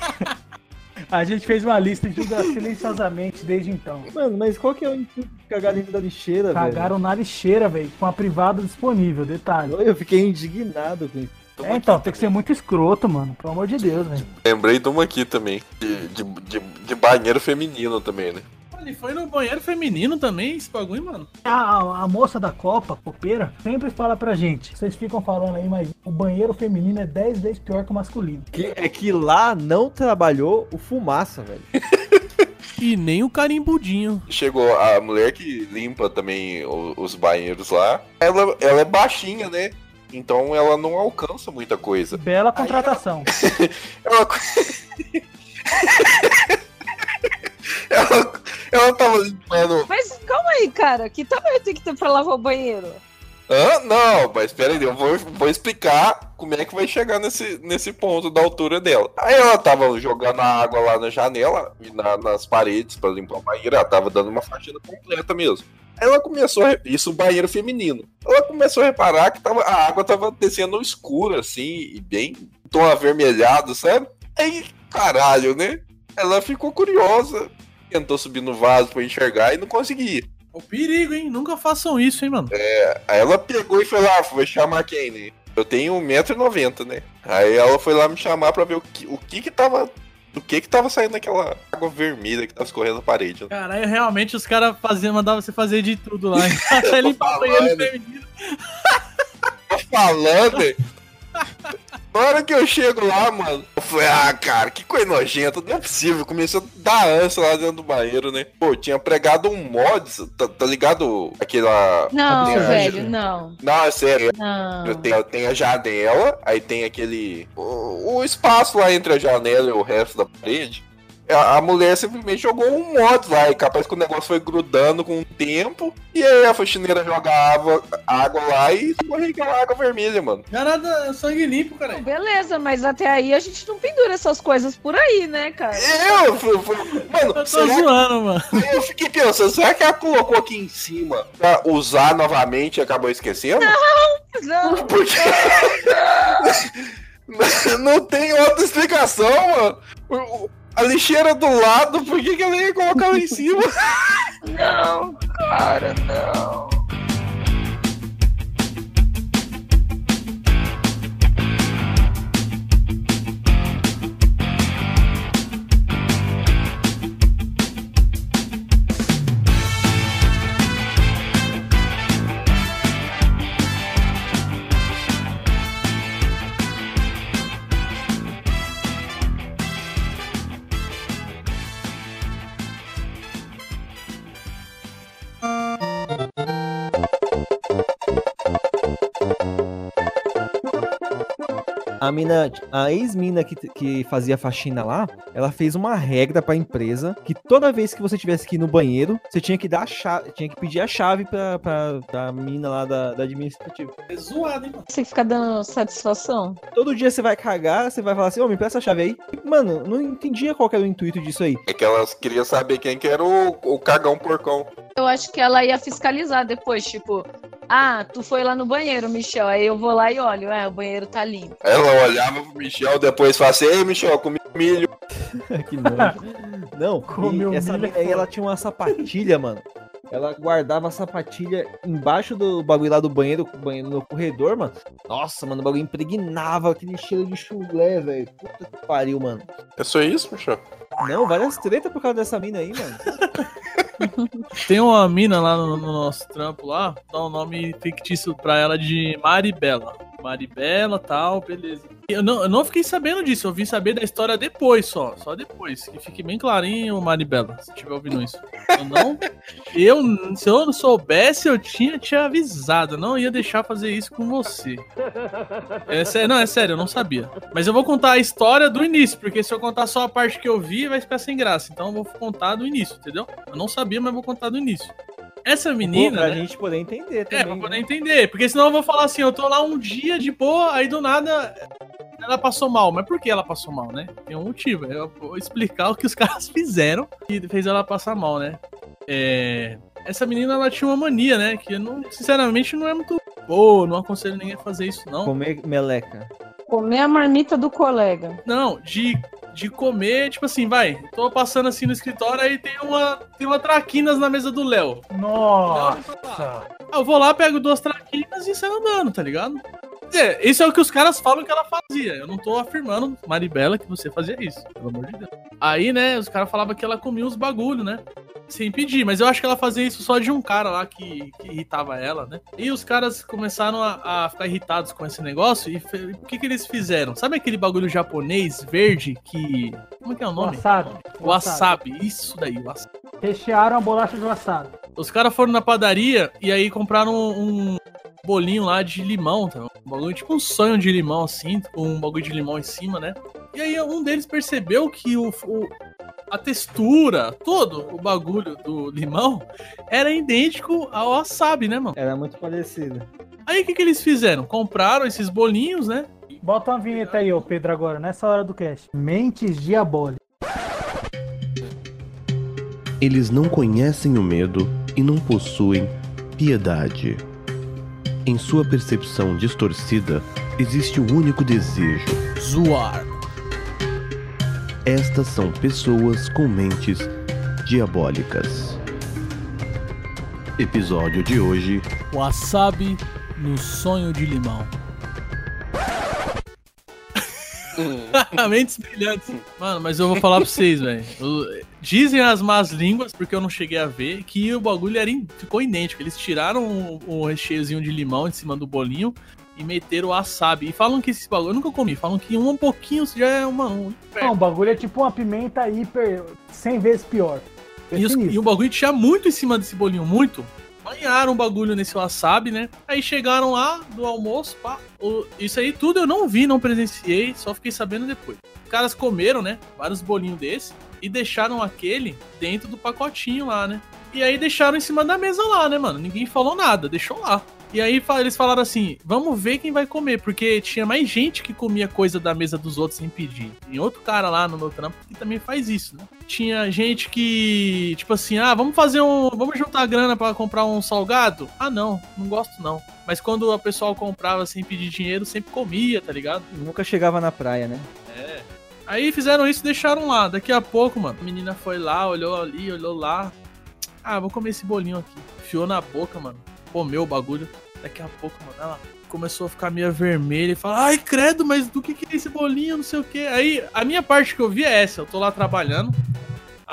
A gente fez uma lista e julga silenciosamente desde então. Mano, mas qual que é o intuito de cagar dentro da lixeira, Cagaram na lixeira, velho, com a privada disponível, detalhe. velho? Eu fiquei indignado com isso. É, então, tem que ser muito escroto, mano. Pelo amor de Deus, velho. Lembrei de uma aqui também. De, de, de, de banheiro feminino também, né? Ele foi no banheiro feminino também, esse bagulho, mano. A, a- a moça da Copa, copeira, sempre fala pra gente. Vocês ficam falando aí, mas o banheiro feminino é 10 vezes pior que o masculino. Que, é que lá não trabalhou o fumaça, velho. E nem o carimbudinho. Chegou a mulher que limpa também o- os banheiros lá. Ela, ela é baixinha, né? Então ela não alcança muita coisa. Bela contratação. Ela, ela, ela tava limpando. Mas calma aí, cara. Que tamanho tem que ter pra lavar o banheiro? Hã? Não, mas aí, eu vou, vou explicar como é que vai chegar nesse, nesse ponto da altura dela. Aí ela tava jogando a água lá na janela e na- nas paredes pra limpar o banheiro, ela tava dando uma faxina completa mesmo. Aí ela começou, a, isso banheiro feminino. Ela começou a reparar que tava, a água tava descendo escura, assim, e bem tom avermelhado, sabe? Aí, caralho, né? Ela ficou curiosa, tentou subir no vaso pra enxergar e não conseguia. O perigo, hein? Nunca façam isso, hein, mano? Aí ela pegou e foi lá, vou chamar quem, né? Eu tenho 1,90m, né? Aí ela foi lá me chamar pra ver o que, o que que tava. Do que que tava saindo aquela água vermelha que tava escorrendo na parede. né? Caralho, realmente os caras mandavam você fazer de tudo lá. Até limpar banheiro feminino. Tô falando, hein? Na hora que eu chego lá, mano, eu falei, ah, cara, que coisa nojenta, não é possível. Começou a dar ânsia lá dentro do banheiro, né? Pô, tinha pregado um mods, tá, tá ligado? Aquela. Não, velho, não. Não, é sério. Não. Tem, tem a janela, aí tem aquele. O, o espaço lá entre a janela e o resto da parede. A, a mulher simplesmente jogou um mod lá, e capaz que o negócio foi grudando com o tempo. E aí a faxineira joga água, lá e escorreu aquela água vermelha, mano. Carada, sangue limpo, cara. Beleza, mas até aí a gente não pendura essas coisas por aí, né, cara? Eu, fui- fui- mano, Eu tô que- zoando, mano. eu fiquei pensando, será que ela colocou aqui em cima pra usar novamente e acabou esquecendo? Não, Porque. Não tem outra explicação, mano. A lixeira do lado, por que, que ela ia colocar lá em cima? não, cara, não. A mina, a ex-mina que, que fazia faxina lá, ela fez uma regra pra empresa que toda vez que você tivesse que ir no banheiro, você tinha que dar a chave, tinha que pedir a chave pra, pra, pra mina lá da, da administrativa. É zoado, hein, mano. Você fica dando satisfação? Todo dia você vai cagar, você vai falar assim, ô, me presta a chave aí. E, Mano, não entendia qual que era o intuito disso aí. É que elas queriam saber quem que era o, o cagão porcão. Eu acho que ela ia fiscalizar depois, tipo, ah, tu foi lá no banheiro, Michel. Aí eu vou lá e olho, é, o banheiro tá limpo. Ela olhava pro Michel, depois falava assim, ei Michel, comi milho. que nojo. Não, Comeu e essa milho é aí, ela tinha uma sapatilha, mano. Ela guardava a sapatilha embaixo do bagulho lá do banheiro, banheiro no corredor, mano. Nossa, mano, o bagulho impregnava aquele cheiro de chulé, velho. Puta que pariu, mano. É só isso, Michel? Não, várias tretas por causa dessa mina aí, mano. Tem uma mina lá no, no nosso trampo lá, dá um nome fictício pra ela de Maribela. Maribela tal, beleza. Eu não, eu não fiquei sabendo disso, eu vim saber da história depois só, só depois. Que fique bem clarinho, Maribela, se estiver ouvindo isso. Eu não. Eu, se eu não soubesse, eu tinha te avisado. Não ia deixar fazer isso com você. É sério, não, é sério, eu não sabia. Mas eu vou contar a história do início, porque se eu contar só a parte que eu vi, vai ficar sem graça. Então eu vou contar do início, entendeu? Eu não sabia, mas vou contar do início. Essa menina. pra né? gente poder entender também. É, pra poder né? entender. Porque senão eu vou falar assim, eu tô lá um dia de boa, aí do nada ela passou mal. Mas por que ela passou mal, né? Tem um motivo. Eu vou explicar o que os caras fizeram que fez ela passar mal, né? É... Essa menina, ela tinha uma mania, né? Que não, sinceramente não é muito boa. Não aconselho ninguém a fazer isso, não. Comer meleca. Comer a marmita do colega. Não, de, de comer, tipo assim, vai. Tô passando assim no escritório, aí tem uma, tem uma traquinas na mesa do Léo. Nossa! Ah, Eu vou lá, pego duas traquinas e saio andando, tá ligado? Dizer, isso é o que os caras falam que ela fazia. Eu não tô afirmando, Maribela, que você fazia isso, pelo amor de Deus. Aí, né, os caras falavam que ela comia os bagulho, né? sem pedir, mas eu acho que ela fazia isso só de um cara lá que, que irritava ela, né? E os caras começaram a, a ficar irritados com esse negócio e o que que eles fizeram? Sabe aquele bagulho japonês verde que... Como é que é o nome? Wasabi. Wasabi, isso daí, wasabi. Rechearam a bolacha de wasabi. Os caras foram na padaria e aí compraram um bolinho lá de limão, tá? Um bagulho tipo um sonho de limão, assim, com um bagulho de limão em cima, né? E aí um deles percebeu que o, o- a textura, todo o bagulho do limão era idêntico ao wasabi, né, mano? Era muito parecido. Aí o que, que eles fizeram? Compraram esses bolinhos, né? Bota uma vinheta aí, ô Pedro, agora, nessa hora do cast. Mentes diabólicas. Eles não conhecem o medo e não possuem piedade. Em sua percepção distorcida, existe o único desejo: zoar. Estas são pessoas com mentes diabólicas. Episódio de hoje: Wasabi no sonho de limão. Mentes brilhantes. Mano, mas eu vou falar pra vocês, velho. Dizem as más línguas, porque eu não cheguei a ver, que o bagulho era in- ficou idêntico. Eles tiraram o, o recheiozinho de limão em cima do bolinho e meteram o wasabi. E falam que esse bagulho, eu nunca comi, falam que um pouquinho já é uma. Um, Não, o bagulho é tipo uma pimenta hiper 100 vezes pior. E, os- e o bagulho tinha muito em cima desse bolinho, muito. Banharam o bagulho nesse wasabi, né? Aí chegaram lá do almoço, pá. O- isso aí tudo eu não vi, não presenciei, só fiquei sabendo depois. Os caras comeram, né? Vários bolinhos desse e deixaram aquele dentro do pacotinho lá, né? E aí deixaram em cima da mesa lá, né, mano? Ninguém falou nada, deixou lá. E aí eles falaram assim: vamos ver quem vai comer, porque tinha mais gente que comia coisa da mesa dos outros sem pedir. Tem outro cara lá no meu trampo que também faz isso, né? Tinha gente que, tipo assim, ah, vamos fazer um. Vamos juntar grana pra comprar um salgado? Ah, não, não gosto não. Mas quando a pessoa comprava sem pedir dinheiro, sempre comia, tá ligado? Nunca chegava na praia, né? É. Aí fizeram isso e deixaram lá. Daqui a pouco, mano, a menina foi lá, olhou ali, olhou lá. Ah, vou comer esse bolinho aqui. Enfiou na boca, mano. Comeu o bagulho. Daqui a pouco, mano, ela começou a ficar meio vermelha e falou: Ai, credo, mas do que, que é esse bolinho? Não sei o que. Aí a minha parte que eu vi é essa: eu tô lá trabalhando.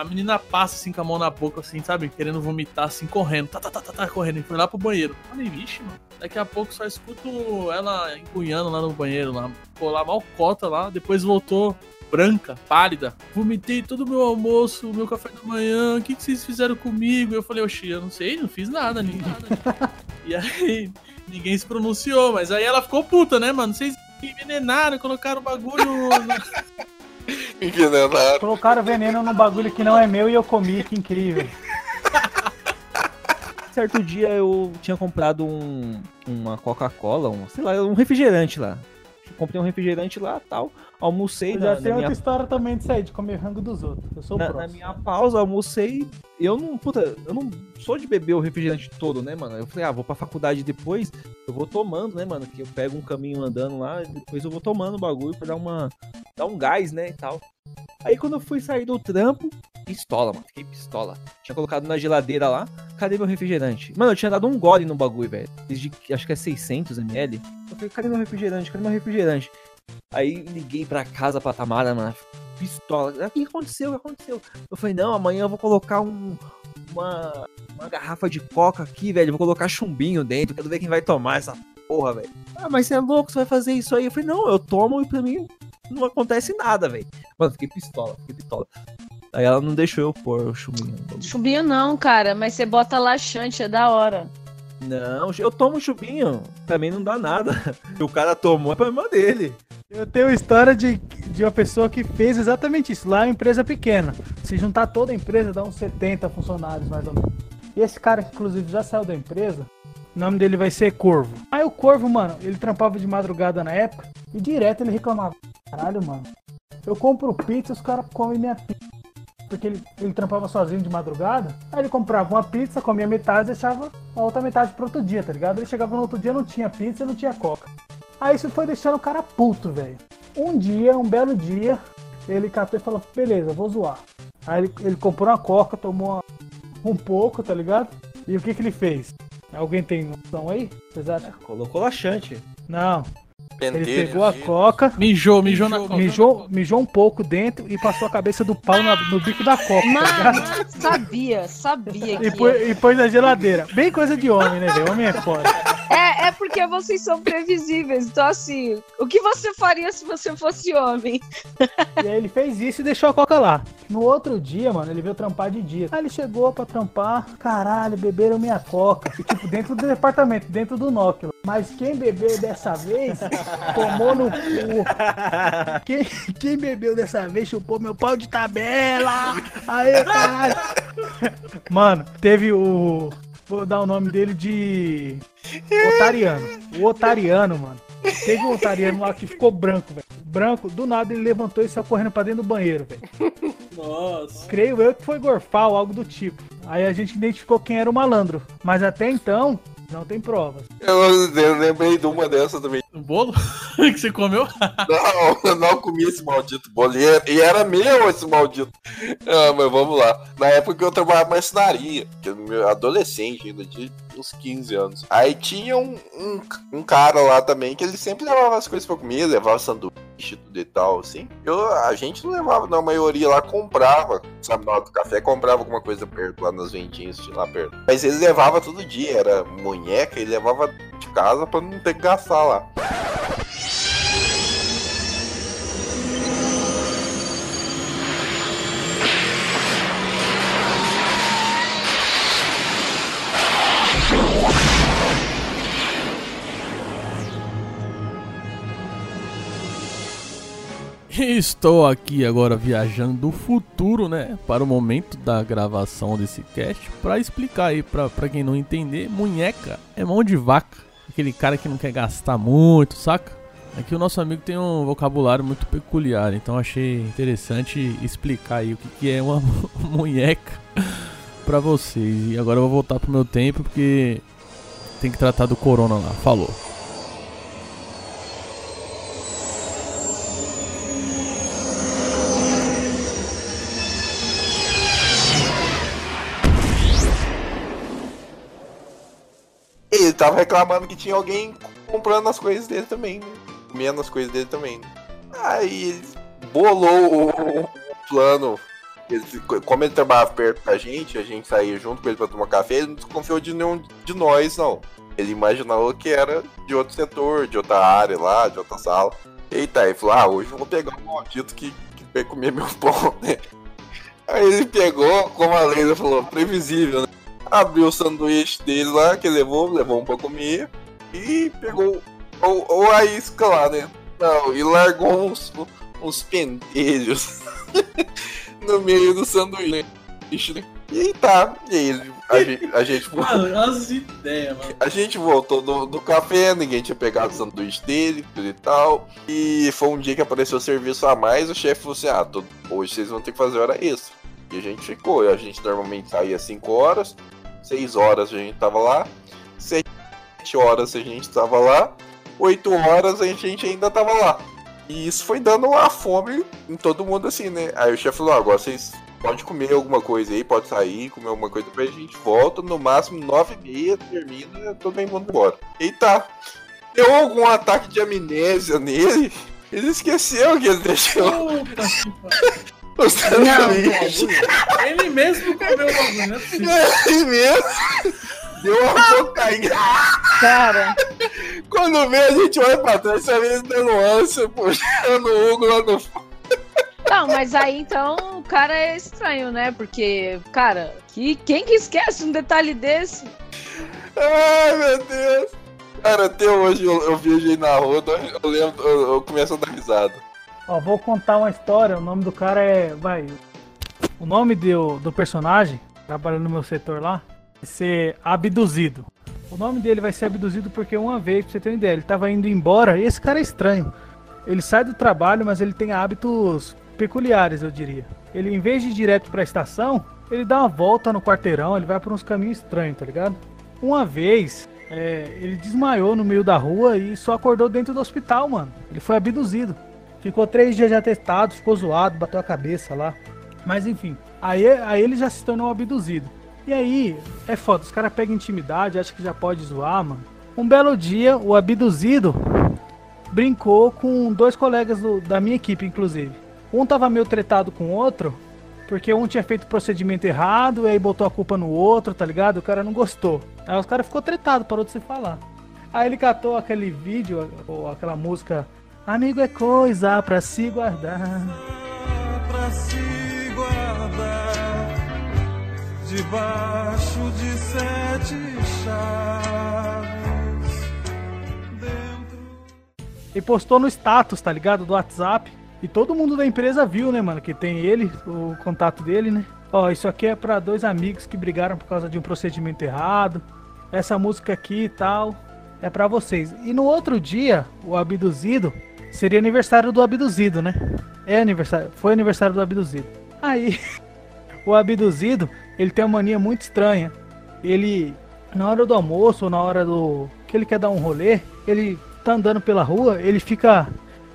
A menina passa assim com a mão na boca, assim, sabe? Querendo vomitar, assim, correndo. Tá, tá, tá, tá, tá correndo. E foi lá pro banheiro. Falei, vixe, mano. Daqui a pouco só escuto ela empunhando lá no banheiro, lá. Ficou lá mal cota lá. Depois voltou branca, pálida. Vomitei todo o meu almoço, o meu café da manhã. O que, que vocês fizeram comigo? Eu falei, oxi, eu não sei, não fiz nada, nem nada. e aí, ninguém se pronunciou. Mas aí ela ficou puta, né, mano? Vocês envenenaram, colocaram o bagulho no... Envenenado. Colocaram veneno num bagulho que não é meu e eu comi, que incrível. Certo dia eu tinha comprado um, uma Coca-Cola, um, sei lá, um refrigerante lá. Comprei um refrigerante lá tal. Almocei Eu na, já na tem outra minha, história também disso aí, de comer rango dos outros. Eu sou o na, na próximo. minha pausa, almocei. Eu não, puta, eu não sou de beber o refrigerante todo, né, mano? Eu falei, ah, vou pra faculdade depois, eu vou tomando, né, mano? Que eu pego um caminho andando lá, depois eu vou tomando o bagulho pra dar uma. dar um gás, né, e tal. Aí quando eu fui sair do trampo, pistola, mano. Fiquei pistola. Tinha colocado na geladeira lá. Cadê meu refrigerante? Mano, eu tinha dado um gole no bagulho, velho. Desde que- acho que é 600ml. Eu falei, cadê meu refrigerante? Cadê meu refrigerante? Aí liguei pra casa pra Tamara, mano. Pistola. "Ah, O que aconteceu? O que aconteceu? Eu falei, não, amanhã eu vou colocar um. Uma, uma garrafa de coca aqui, velho. Vou colocar chumbinho dentro. Quero ver quem vai tomar essa porra, velho. Ah, mas você é louco, você vai fazer isso aí? Eu falei, não, eu tomo e pra mim não acontece nada, velho. Mano, fiquei pistola, fiquei pistola. Aí ela não deixou eu pôr o chumbinho. Chumbinho não, cara, mas você bota laxante, é da hora. Não, eu tomo chumbinho. Pra mim não dá nada. O cara tomou, é problema dele. Eu tenho história de, de uma pessoa que fez exatamente isso. Lá é uma empresa pequena. Se juntar toda a empresa, dá uns 70 funcionários, mais ou menos. E esse cara, inclusive, já saiu da empresa. O nome dele vai ser Corvo. Aí o Corvo, mano, ele trampava de madrugada na época. E direto ele reclamava. Caralho, mano. Eu compro pizza, os caras comem minha pizza. Porque ele, ele trampava sozinho de madrugada. Aí ele comprava uma pizza, comia metade e deixava a outra metade pro outro dia, tá ligado? Ele chegava no outro dia, não tinha pizza e não tinha coca. Aí isso foi deixando o cara puto, velho. Um dia, um belo dia, ele catou e falou, beleza, vou zoar. Aí ele, ele comprou uma coca, tomou uma- um pouco, tá ligado? E o que que ele fez? Alguém tem noção aí? Vocês acham? Colocou laxante. Não. Ele Pentelho. pegou a coca, Mijou, mijou na coca. mijou, mijou um pouco dentro e passou a cabeça do pau na- no bico da coca. tá ligado? Mano, sabia, sabia que E pôs, e pôs na geladeira. Bem coisa de homem, né, velho? Homem é foda. É, é porque vocês são previsíveis. Então, assim, o que você faria se você fosse homem? E aí ele fez isso e deixou a coca lá. No outro dia, mano, ele veio trampar de dia. Aí ele chegou pra trampar, caralho, beberam minha coca. E, tipo, dentro do departamento, dentro do núcleo. Mas quem bebeu dessa vez, tomou no cu. Quem, quem bebeu dessa vez, chupou meu pau de tabela. Aí, caralho. Mano, teve o... Vou dar o nome dele de... Otariano. O Otariano, mano. Teve um Otariano lá que ficou branco, velho. Branco, do nada ele levantou e saiu correndo pra dentro do banheiro, velho. Nossa. Creio eu que foi gorfar ou algo do tipo. Aí a gente identificou quem era o malandro. Mas até então, não tem provas. Eu, eu lembrei de uma dessa também. O bolo que você comeu? Não, eu não comi esse maldito bolo. E era, e era meu esse maldito. Ah, mas vamos lá. Na época que eu trabalhava em marcenaria, adolescente ainda, de uns 15 anos. Aí tinha um, um, um cara lá também que ele sempre levava as coisas pra comer, levava sanduíche tudo e tal, assim. Eu, a gente não levava, não, a maioria lá comprava, sabe, na hora do café, comprava alguma coisa perto, lá nas vendinhas, tinha lá perto. Mas ele levava todo dia, era munheca, ele levava de casa pra não ter que gastar lá. Estou aqui agora viajando do futuro, né, para o momento da gravação desse cast, para explicar aí pra quem não entender, munheca é mão de vaca, aquele cara que não quer gastar muito, saca? Aqui o nosso amigo tem um vocabulário muito peculiar, então achei interessante explicar aí o que, que é uma munheca pra vocês. E agora eu vou voltar pro meu tempo porque tem que tratar do corona lá. Falou. Ele tava reclamando que tinha alguém comprando as coisas dele também, né? Comendo as coisas dele também. Né? Aí ele bolou o, plano. Ele, como ele trabalhava perto da gente, a gente saía junto com ele pra tomar café, ele não desconfiou de nenhum de nós, não. Ele imaginou que era de outro setor, de outra área lá, de outra sala. Eita, ele falou, ah, hoje eu vou pegar um maldito que, que vai comer meu pão, né? Aí ele pegou, como a Leila falou, previsível, né? Abriu o sanduíche dele lá, que levou, levou um pra comer, e pegou o, o a isca lá, né? Não, e largou uns, uns pentelhos no meio do sanduíche, né? E aí tá, e aí a gente, a gente, Mano, as ideias, mano. a gente voltou do, do café, ninguém tinha pegado o sanduíche dele, tudo e tal. E foi um dia que apareceu o serviço a mais, o chefe falou assim, ah, tô- hoje vocês vão ter que fazer hora extra. E a gente ficou, a gente normalmente saía 5 horas, 6 horas a gente tava lá, 7 horas a gente tava lá, 8 horas a gente ainda tava lá. E isso foi dando uma fome em todo mundo assim, né? Aí o chefe falou, ah, agora vocês podem comer alguma coisa aí, pode sair, comer alguma coisa, depois a gente volta, no máximo 9 e meia, termina, todo mundo embora. E tá, deu algum ataque de amnésia nele, ele esqueceu que ele deixou Puta que Ele mesmo comeu o bagulho, é possível. Ele mesmo deu uma cocaína. Cara, Quando vê, a gente olha pra trás, você vê dando ânsia, puxando o Hugo lá no fundo. Não, mas aí então o cara é estranho, né? Porque, cara, que, quem que esquece um detalhe desse? Ai, meu Deus. Cara, até hoje eu, eu viajei na rua, eu lembro, eu, eu começo a dar risada. Ó, vou contar uma história. O nome do cara é. Vai. O nome do, do personagem, trabalhando no meu setor lá, vai ser Abduzido. O nome dele vai ser Abduzido porque uma vez, pra você ter uma ideia, ele tava indo embora e esse cara é estranho. Ele sai do trabalho, mas ele tem hábitos peculiares, eu diria. Ele, em vez de ir direto pra estação, ele dá uma volta no quarteirão, ele vai por uns caminhos estranhos, tá ligado? Uma vez, é, ele desmaiou no meio da rua e só acordou dentro do hospital, mano. Ele foi abduzido. Ficou três dias de atestado, ficou zoado, bateu a cabeça lá. Mas enfim, aí, aí ele já se tornou abduzido. E aí, é foda, os caras pegam intimidade, acham que já pode zoar, mano. Um belo dia, o abduzido brincou com dois colegas do- da minha equipe, inclusive. Um tava meio tretado com o outro, porque um tinha feito o procedimento errado, e aí botou a culpa no outro, tá ligado? O cara não gostou. Aí os caras ficou tretado, parou de se falar. Aí ele catou aquele vídeo, ou aquela música, Amigo é coisa pra se guardar. pra se guardar debaixo de sete chaves. E postou no status, tá ligado? Do WhatsApp. E todo mundo da empresa viu, né, mano? Que tem ele, o contato dele, né? Ó, isso aqui é pra dois amigos que brigaram por causa de um procedimento errado. Essa música aqui e tal é pra vocês. E no outro dia, o abduzido seria aniversário do abduzido, né? É aniversário, foi aniversário do abduzido. Aí, o abduzido, ele tem uma mania muito estranha. Ele, na hora do almoço ou na hora do que ele quer dar um rolê, ele tá andando pela rua, ele fica,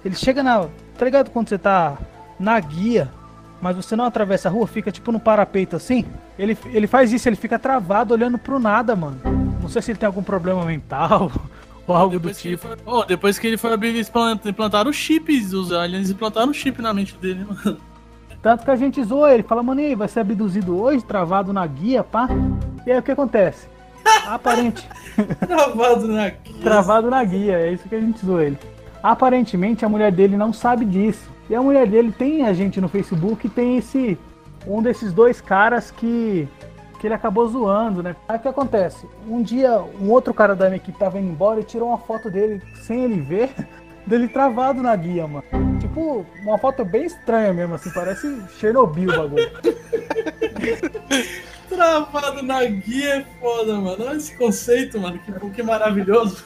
ele chega na, tá ligado quando você tá na guia, mas você não atravessa a rua, fica tipo no parapeito assim? Ele, ele faz isso, ele fica travado olhando pro nada, mano. Não sei se ele tem algum problema mental ou algo do Depois que, ele tipo. foi, oh, depois que ele foi abrir, eles implant- implantaram chips, os aliens implantaram chip na mente dele, mano. Tanto que a gente zoa ele, fala, mano, aí, vai ser abduzido hoje, travado na guia, pá. E aí o que acontece? Aparente. Travado na guia. Travado na guia, é isso que a gente zoa ele. Aparentemente a mulher dele não sabe disso. E a mulher dele tem a gente no Facebook e tem esse. Um desses dois caras que. Que ele acabou zoando, né? Aí o que acontece? Um dia, um outro cara da minha equipe tava indo embora e tirou uma foto dele sem ele ver, dele travado na guia, mano. Tipo, uma foto bem estranha mesmo, assim, parece Chernobyl o bagulho. Travado na guia é foda, mano. Olha esse conceito, mano. Que, que maravilhoso.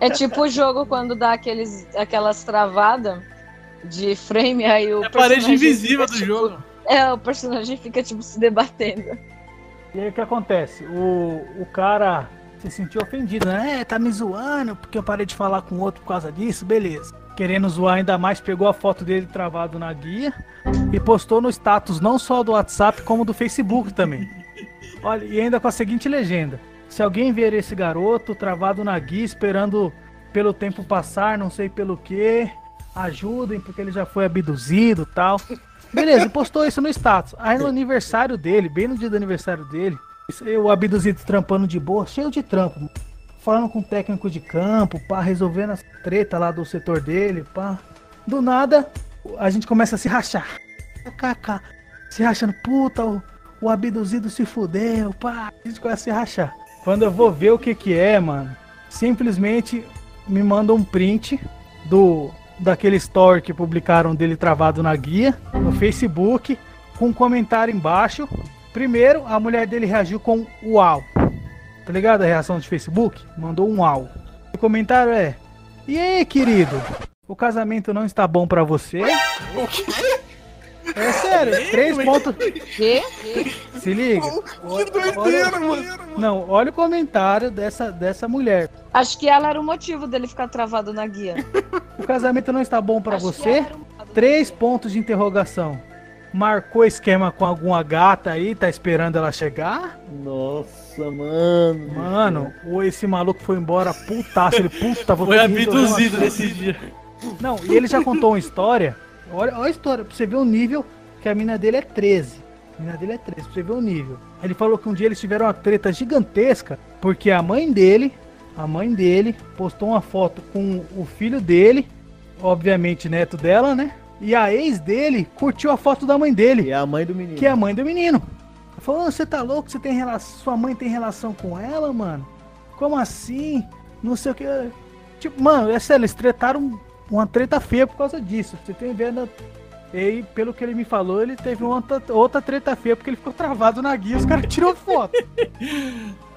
É tipo o jogo quando dá aqueles, aquelas travadas de frame, aí o É a parede personagem invisível fica, do tipo- jogo. É, o personagem fica, tipo, se debatendo. E aí o que acontece? O, o cara se sentiu ofendido, né? É, tá me zoando porque eu parei de falar com o outro por causa disso, beleza. Querendo zoar ainda mais, pegou a foto dele travado na guia e postou no status não só do WhatsApp, como do Facebook também. Olha, e ainda com a seguinte legenda: Se alguém ver esse garoto travado na guia, esperando pelo tempo passar, não sei pelo que, ajudem, porque ele já foi abduzido tal. Beleza, postou isso no status. Aí no aniversário dele, bem no dia do aniversário dele, o abduzido trampando de boa, cheio de trampo. Falando com o técnico de campo, pá, resolvendo as treta lá do setor dele, pá. Do nada, a gente começa a se rachar. KK. Se rachando, puta, o, o abduzido se fudeu, pá. A gente começa a se rachar. Quando eu vou ver o que que é, mano, simplesmente me manda um print do daquele story que publicaram dele travado na guia no Facebook com um comentário embaixo. Primeiro, a mulher dele reagiu com uau. Tá ligado a reação de Facebook? Mandou um uau. O comentário é: "E aí, querido? O casamento não está bom pra você?" O quê? É sério, três pontos. Quê? Se liga. Que doideira, mano. Não, olha o comentário dessa, dessa mulher. Acho que ela era o motivo dele ficar travado na guia. O casamento não está bom que você? um- Três pontos de interrogação. Marcou esquema com alguma gata aí, tá esperando ela chegar? Nossa, mano. Mano, ou esse maluco foi embora putaço, ele puta, vou Foi que abduzido nesse dia. Não, e ele já contou uma história. Olha, olha a história, pra você ver o nível que a mina dele é 13. A mina dele é 13, pra você ver o nível. Ele falou que um dia eles tiveram uma treta gigantesca, porque a mãe dele, a mãe dele, postou uma foto com o filho dele, obviamente neto dela, né? E a ex dele curtiu a foto da mãe dele. E é a mãe do menino. Que é a mãe do menino. Falou, "Ô, você tá louco? Você tem relação. Sua mãe tem relação com ela, mano? Como assim? Não sei o que. Tipo, mano, é sério, eles tretaram uma treta feia por causa disso. Você tem vendo. E aí, pelo que ele me falou, ele teve uma outra, outra treta feia porque ele ficou travado na guia. Os caras tirou foto.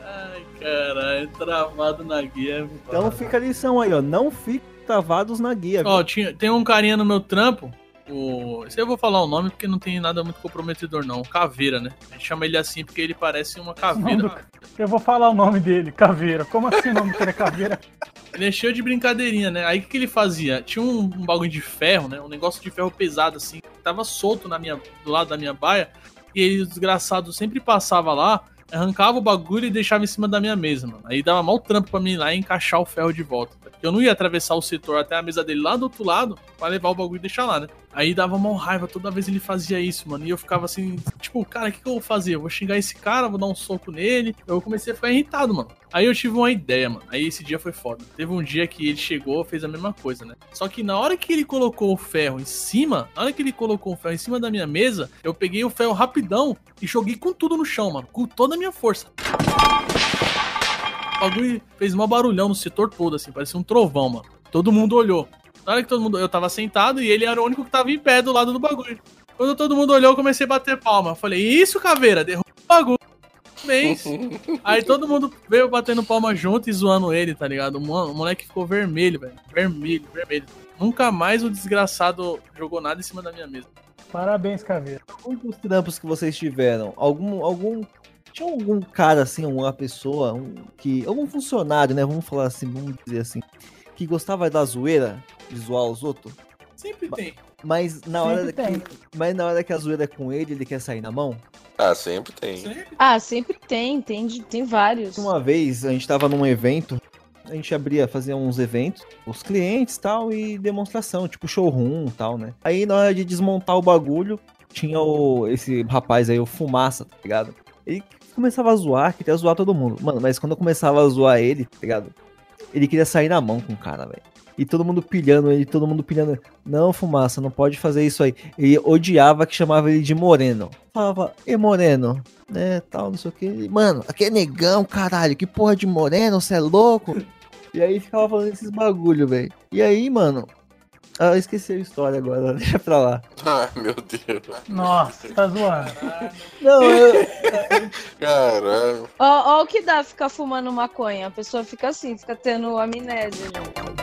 Ai, caralho, travado na guia. Então fica a lição aí, ó. Não fique travados na guia. Ó, tinha, tem um carinha no meu trampo. O... Eu vou falar o nome porque não tem nada muito comprometedor, não. Caveira, né? A gente chama ele assim porque ele parece uma caveira. Eu vou falar o nome dele, Caveira. Como assim o nome dele é Caveira? Ele é cheio de brincadeirinha, né? Aí o que, que ele fazia? Tinha um, um bagulho de ferro, né? Um negócio de ferro pesado, assim, que tava solto na minha, do lado da minha baia. E ele, o desgraçado, sempre passava lá arrancava o bagulho e deixava em cima da minha mesa, mano. Aí dava mal trampo pra mim ir lá e encaixar o ferro de volta. tá? Porque eu não ia atravessar o setor até a mesa dele lá do outro lado pra levar o bagulho e deixar lá, né? Aí dava mal raiva toda vez ele fazia isso, mano. E eu ficava assim, tipo, cara, o que, que eu vou fazer? Eu vou xingar esse cara, vou dar um soco nele. Eu comecei a ficar irritado, mano. Aí eu tive uma ideia, mano. Aí esse dia foi foda. Teve um dia que ele chegou, fez a mesma coisa, né? Só que na hora que ele colocou o ferro em cima, na hora que ele colocou o ferro em cima da minha mesa, eu peguei o ferro rapidão e joguei com tudo no chão, mano. Com toda a minha força. O bagulho fez um barulhão no setor todo, assim, parecia um trovão, mano. Todo mundo olhou. Na hora que todo mundo. Eu tava sentado e ele era o único que tava em pé do lado do bagulho. Quando todo mundo olhou, eu comecei a bater palma. Falei, isso, caveira, derruba o bagulho. Mês. Aí todo mundo veio batendo palma junto e zoando ele, tá ligado? O mo- o moleque ficou vermelho, velho. Vermelho, vermelho. Nunca mais o desgraçado jogou nada em cima da minha mesa. Parabéns, Caveira. Dos trampos que vocês tiveram, algum, algum, tinha algum cara assim, uma pessoa, um, que, algum funcionário, né, vamos falar assim, vamos dizer assim, que gostava da zoeira, de zoar os outros, Sempre tem. mas na hora Sempre tem. que, mas na hora que a zoeira é com ele, ele quer sair na mão? Ah, sempre tem. Ah, sempre tem, tem, tem vários. Uma vez a gente tava num evento, a gente abria, fazia uns eventos, os clientes tal, e demonstração, tipo showroom e tal, né? Aí na hora de desmontar o bagulho, tinha o, esse rapaz aí, o Fumaça, tá ligado? Ele começava a zoar, queria zoar todo mundo. Mano, mas quando eu começava a zoar ele, tá ligado? Ele queria sair na mão com o cara, velho. E todo mundo pilhando ele, todo mundo pilhando. Não, fumaça, não pode fazer isso aí. Ele odiava que chamava ele de moreno. Falava, e moreno, né, tal, não sei o que. Mano, aqui é negão, caralho, que porra de moreno, você é louco? e aí ficava falando esses bagulho, velho. E aí, mano. Ah, eu esqueci a história agora, deixa pra lá. Ai, meu Deus. Nossa, tá zoando. Não, eu. Caramba. Ó, ó o que dá ficar fumando maconha. A pessoa fica assim, fica tendo amnésia, gente.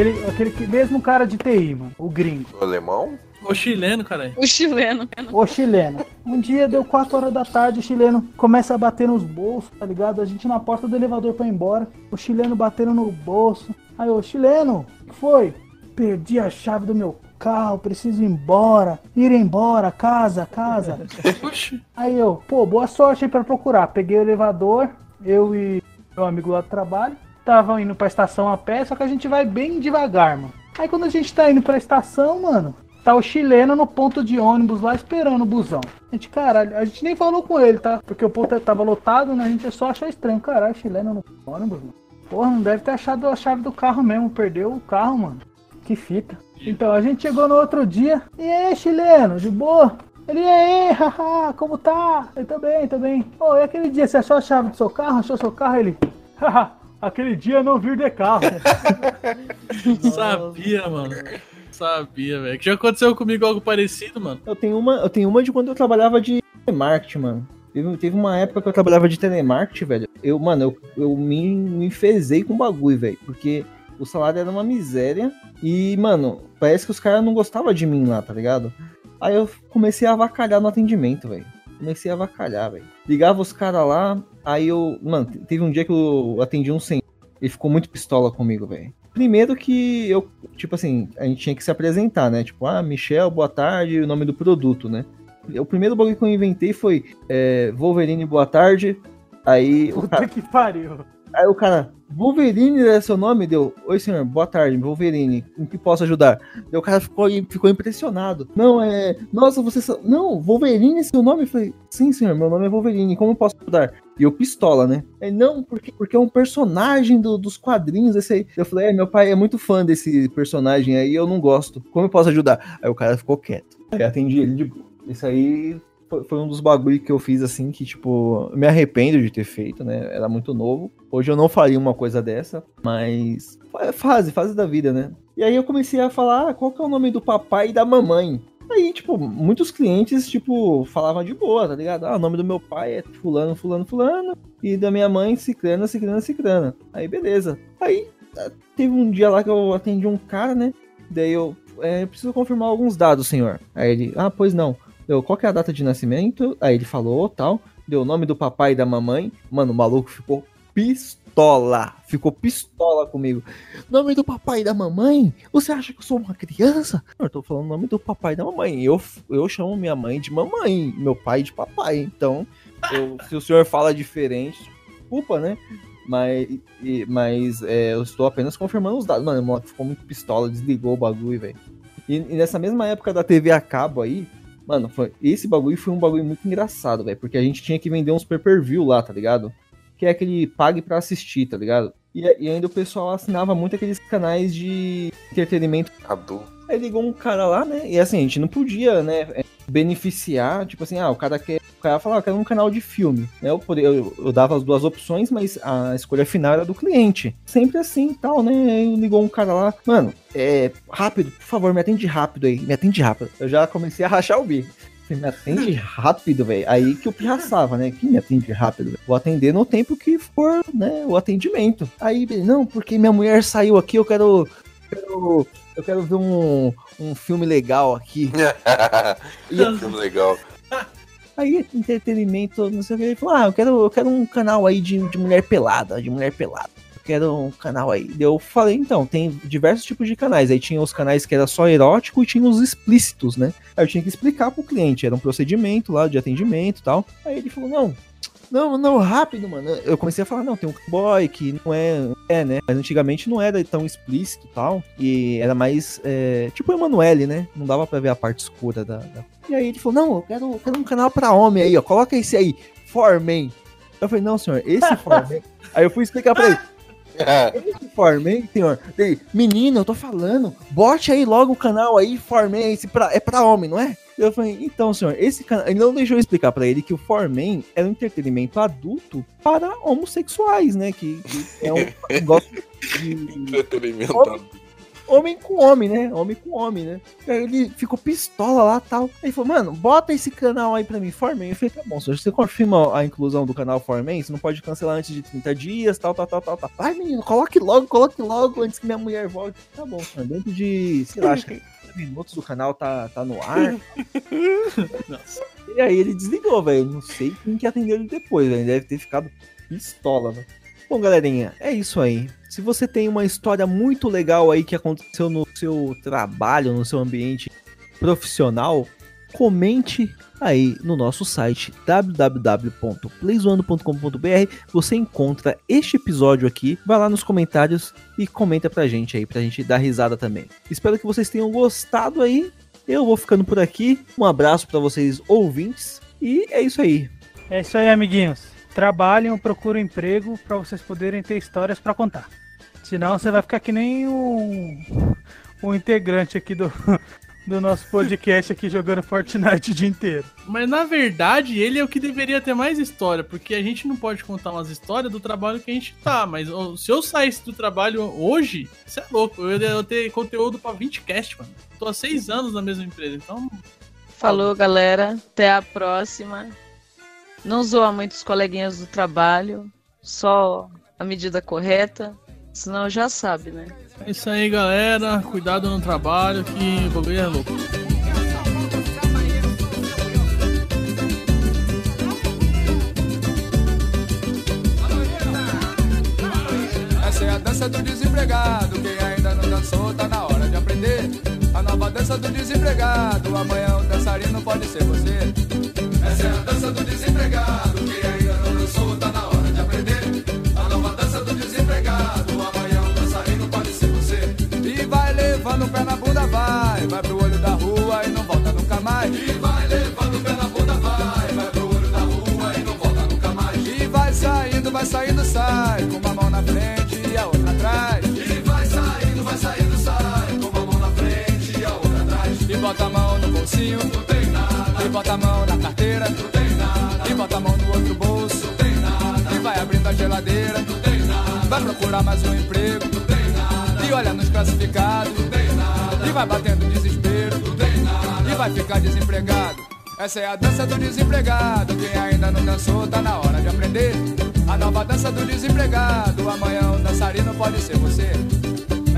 Aquele, aquele que- mesmo cara de TI, mano, o gringo, O alemão? O chileno, cara. O chileno. o chileno. Um dia deu 4 horas da tarde, o chileno começa a bater nos bolsos, tá ligado? A gente na porta do elevador pra ir embora, o chileno batendo no bolso. Aí, ô chileno, o que foi? Perdi a chave do meu carro, preciso ir embora. Ir embora, casa, casa. Aí eu, pô, boa sorte aí pra procurar. Peguei o elevador, eu e meu amigo lá do trabalho, tava indo pra estação a pé, só que a gente vai bem devagar, mano. Aí quando a gente tá indo pra estação, mano, tá o chileno no ponto de ônibus lá esperando o busão. A gente, caralho, a gente nem falou com ele, tá? Porque o ponto tava lotado, né? A gente só achou estranho. Caralho, chileno no ônibus, mano. Porra, não deve ter achado a chave do carro mesmo, perdeu o carro, mano. Que fita. Então, a gente chegou no outro dia. E aí, chileno, de boa? Ele, aí, haha, como tá? Eu tô bem. Ô, e aquele dia, você achou a chave do seu carro? Achou seu carro? Ele, haha, aquele dia eu não vir de carro. Sabia, mano. Sabia, velho. Que já aconteceu comigo algo parecido, mano. Eu tenho uma, eu tenho uma de quando eu trabalhava de telemarketing, mano. Teve, teve uma época que eu trabalhava de telemarketing, velho. Eu, mano, eu, eu me, me enfezei com o bagulho, velho. Porque o salário era uma miséria. E, mano, parece que os caras não gostavam de mim lá, tá ligado? Aí eu comecei a avacalhar no atendimento, velho. Comecei a avacalhar, velho. Ligava os caras lá, aí eu. Mano, teve um dia que eu atendi um senhor. Ele ficou muito pistola comigo, velho. Primeiro que eu, tipo assim, a gente tinha que se apresentar, né? Tipo, ah, Michel, boa tarde, o nome do produto, né? O primeiro bagulho que eu inventei foi é, Wolverine, boa tarde. Aí o Puta cara, que pariu. aí o cara, Wolverine é seu nome? Deu, oi senhor, boa tarde, Wolverine, em que posso ajudar? Daí o cara ficou, ficou impressionado. Não, é, nossa, você, não, Wolverine é seu nome? Eu falei, sim senhor, meu nome é Wolverine, como eu posso ajudar? E eu pistola, né? Aí, não, porque, porque é um personagem do- dos quadrinhos esse aí. Eu falei, é, meu pai é muito fã desse personagem aí, eu não gosto. Como eu posso ajudar? Aí o cara ficou quieto. Aí atendi ele de boa. Isso aí foi, um dos bagulho que eu fiz assim, que tipo, me arrependo de ter feito, né? Era muito novo. Hoje eu não faria uma coisa dessa, mas é fase, fase da vida, né? E aí eu comecei a falar, ah, qual que é o nome do papai e da mamãe? Aí, tipo, muitos clientes, tipo, falavam de boa, tá ligado? Ah, o nome do meu pai é fulano, fulano, fulano, e da minha mãe, ciclana, ciclana, ciclana. Aí, beleza. Aí, ah, teve um dia lá que eu atendi um cara, né? Daí eu, é, preciso confirmar alguns dados, senhor. Aí ele, ah, pois não. Eu, qual que é a data de nascimento? Aí ele falou, tal. Deu o nome do papai e da mamãe. Mano, o maluco ficou pistola. Ficou pistola comigo. Nome do papai e da mamãe? Você acha que eu sou uma criança? Eu tô falando nome do papai e da mamãe. Eu, eu chamo minha mãe de mamãe, meu pai de papai. Então, eu, se o senhor fala diferente, desculpa, né? Mas, mas é, eu estou apenas confirmando os dados. Mano, o moleque ficou muito pistola, desligou o bagulho, velho. E, e nessa mesma época da TV a cabo aí, mano, foi, esse bagulho foi um bagulho muito engraçado, velho. Porque a gente tinha que vender uns pay-per-view lá, tá ligado? Que é aquele pague pra assistir, tá ligado? E, e ainda o pessoal assinava muito aqueles canais de entretenimento Adulto. Aí ligou um cara lá, né? E assim, a gente não podia, né, é, beneficiar, tipo assim, ah, o cara quer. O cara falava, ah, eu quero um canal de filme. Né? Eu, eu, eu dava as duas opções, mas a escolha final era do cliente. Sempre assim e tal, né? Aí ligou um cara lá, mano, é. Rápido, por favor, me atende rápido aí. Me atende rápido. Eu já comecei a rachar o bico. Me atende rápido, velho. Aí que eu pirraçava, né? Quem me atende rápido? véio? Vou atender no tempo que for, né? O atendimento. Aí, não, porque minha mulher saiu aqui, eu quero. quero eu quero ver um, um filme legal aqui. Filme legal. Aí, entretenimento, não sei o que. Ele falou: Ah, eu quero, eu quero um canal aí de, de mulher pelada, de mulher pelada. Eu quero um canal aí. Eu falei, então, tem diversos tipos de canais. Aí tinha os canais que era só erótico e tinha os explícitos, né? Aí eu tinha que explicar pro cliente, era um procedimento lá de atendimento e tal. Aí ele falou, não. Não, não, rápido, mano. Eu comecei a falar, não, tem um boy que não é, é, né? Mas antigamente não era tão explícito e tal. E era mais, é, tipo o Emanuele, né? Não dava pra ver a parte escura da, da- E aí ele falou, não, eu quero, eu quero um canal pra homem aí, ó. Coloca esse aí, Forman. Eu falei, não, senhor, esse Forman. aí eu fui explicar pra ele. Esse Forman, senhor. Ele, menino, eu tô falando. Bote aí logo o canal aí, Forman, esse pra, é pra homem, não é? Eu falei, então, senhor, esse canal. Ele não deixou eu explicar pra ele que o Forman era um entretenimento adulto para homossexuais, né? Que, que é um negócio de. Entretenimento adulto. Homem com homem, né? Homem com homem, né? Aí ele ficou pistola lá tal. Aí ele falou, mano, bota esse canal aí pra mim, Forman. Eu falei, tá bom, senhor, você confirma a inclusão do canal Forman? Você não pode cancelar antes de 30 dias, tal, tal, tal, tal, tal. Vai, menino, coloque logo, coloque logo antes que minha mulher volte. Tá bom, senhor, dentro de, sei lá, acho que 30 minutos do canal tá, tá no ar. Nossa. E aí ele desligou, velho. Não sei quem que atendeu ele depois, velho. Deve ter ficado pistola, velho. Bom, galerinha, é isso aí. Se você tem uma história muito legal aí que aconteceu no seu trabalho, no seu ambiente profissional, comente aí no nosso site www.playzoando.com.br. Você encontra este episódio aqui, vai lá nos comentários e comenta pra gente aí, pra gente dar risada também. Espero que vocês tenham gostado aí. Eu vou ficando por aqui. Um abraço pra vocês ouvintes e é isso aí. É isso aí, amiguinhos. Trabalhem, procurem emprego pra vocês poderem ter histórias pra contar. Senão você vai ficar que nem um, um integrante aqui do, do nosso podcast aqui jogando Fortnite o dia inteiro. Mas na verdade, ele é o que deveria ter mais história, porque a gente não pode contar umas histórias do trabalho que a gente tá. Mas ó, se eu saísse do trabalho hoje, isso é louco. Eu ia ter conteúdo pra 20 cast, mano. Tô há seis anos na mesma empresa, então. Falou, galera. Até a próxima. Não zoa muito os coleguinhas do trabalho. Só a medida correta. Senão já sabe, né? É isso aí, galera. Cuidado no trabalho, que o bagulho é louco. Essa é a dança do desempregado. Quem ainda não dançou, tá na hora de aprender. A nova dança do desempregado. Amanhã o dançarino pode ser você. Essa é a dança do desempregado. Quem ainda não dançou, levando o pé na bunda, vai. Vai pro olho da rua e não volta nunca mais. E vai levando o pé na bunda, vai. Vai pro olho da rua e não volta nunca mais. E vai saindo, vai saindo, sai. Com uma mão na frente e a outra atrás. E vai saindo, vai saindo, sai. Com uma mão na frente e a outra atrás. E bota a mão no bolsinho, não tem nada. E bota a mão na carteira, não tem nada. E bota a mão no outro bolso, não tem nada. E vai abrindo a geladeira, não tem nada. Vai procurar mais um emprego, não tem nada. E olha nos classificados, vai batendo desespero. E vai ficar desempregado. Essa é a dança do desempregado. Quem ainda não dançou, tá na hora de aprender. A nova dança do desempregado. Amanhã o dançarino pode ser você.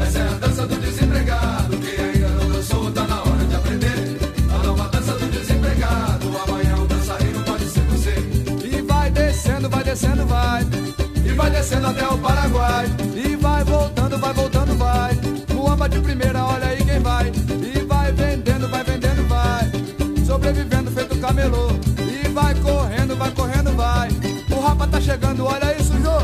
Essa é a dança do desempregado. Quem ainda não dançou, tá na hora de aprender. A nova dança do desempregado. Amanhã o dançarino pode ser você. E vai descendo, vai descendo, vai. E vai descendo até o Paraguai. E vai voltando, vai voltando, vai. Muamba de primeira, olha aí quem vai. E vai vendendo, vai vendendo, vai. Sobrevivendo feito camelô. E vai correndo, vai correndo, vai. O rapa tá chegando, olha isso, Jô.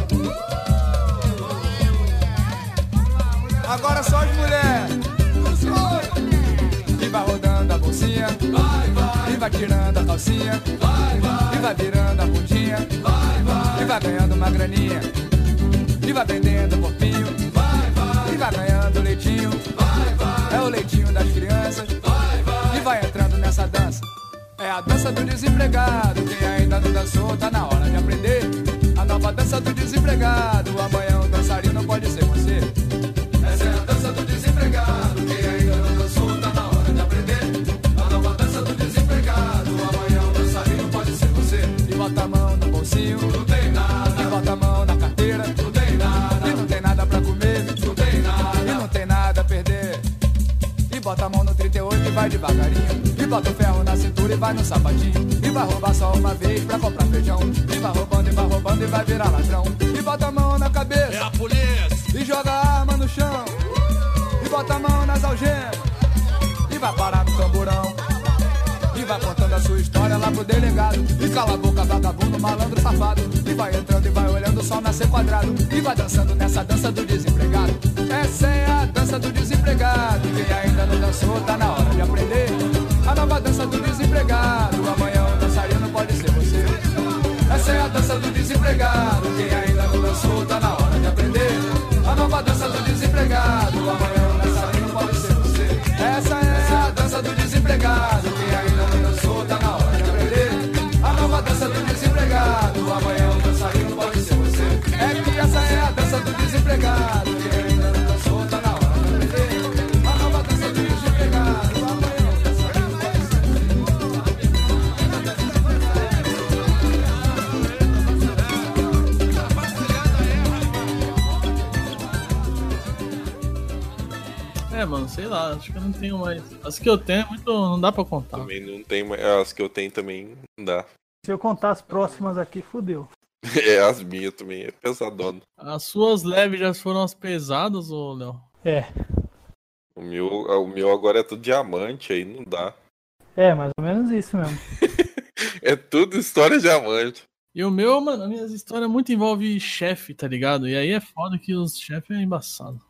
Agora só as mulheres. E vai rodando a bolsinha. Vai, vai. E vai tirando a calcinha. Vai, vai. E vai virando a bundinha. Vai, vai. E vai ganhando uma graninha. E vai vendendo o corpinho. Desempregado. Quem ainda não dançou, tá na hora de aprender. A nova dança do desempregado. Amanhã o dançarino pode ser você. Essa é a dança do desempregado. Quem ainda não dançou, tá na hora de aprender. A nova dança do desempregado. Amanhã o dançarino pode ser você. E bota a mão no bolsinho. Não tem nada. E bota a mão na carteira. Não tem nada. E não tem nada pra comer. Não tem nada. E não tem nada a perder. E bota a mão no 38 e vai devagarinho. E bota o ferro na cintura e vai no sapatinho. Vai roubar só uma vez pra comprar feijão. E vai roubando, e vai roubando e vai virar ladrão. E bota a mão na cabeça. É a polícia. E joga a arma no chão. E bota a mão nas algemas. E vai parar no tamborão. E vai contando a sua história lá pro delegado. E cala a boca, vagabundo, malandro, safado. E vai entrando e vai olhando o sol nascer quadrado. E vai dançando nessa dança do desempregado. Essa é a dança do desempregado. Quem ainda não dançou, tá na hora de aprender. A nova dança do desempregado. É a dança do desempregado. Quem ainda sei lá, acho que eu não tenho mais. As que eu tenho é muito. não dá pra contar. Também não tem mais. As que eu tenho também não dá. Se eu contar as próximas aqui, fudeu. É, as minhas também é pesadona. As suas leves já foram as pesadas, ô Léo? É. O meu, o meu agora é tudo diamante, aí não dá. É, mais ou menos isso mesmo. É tudo história diamante. E o meu, mano, as minhas histórias muito envolvem chefe, tá ligado? E aí é foda que os chefes é embaçado.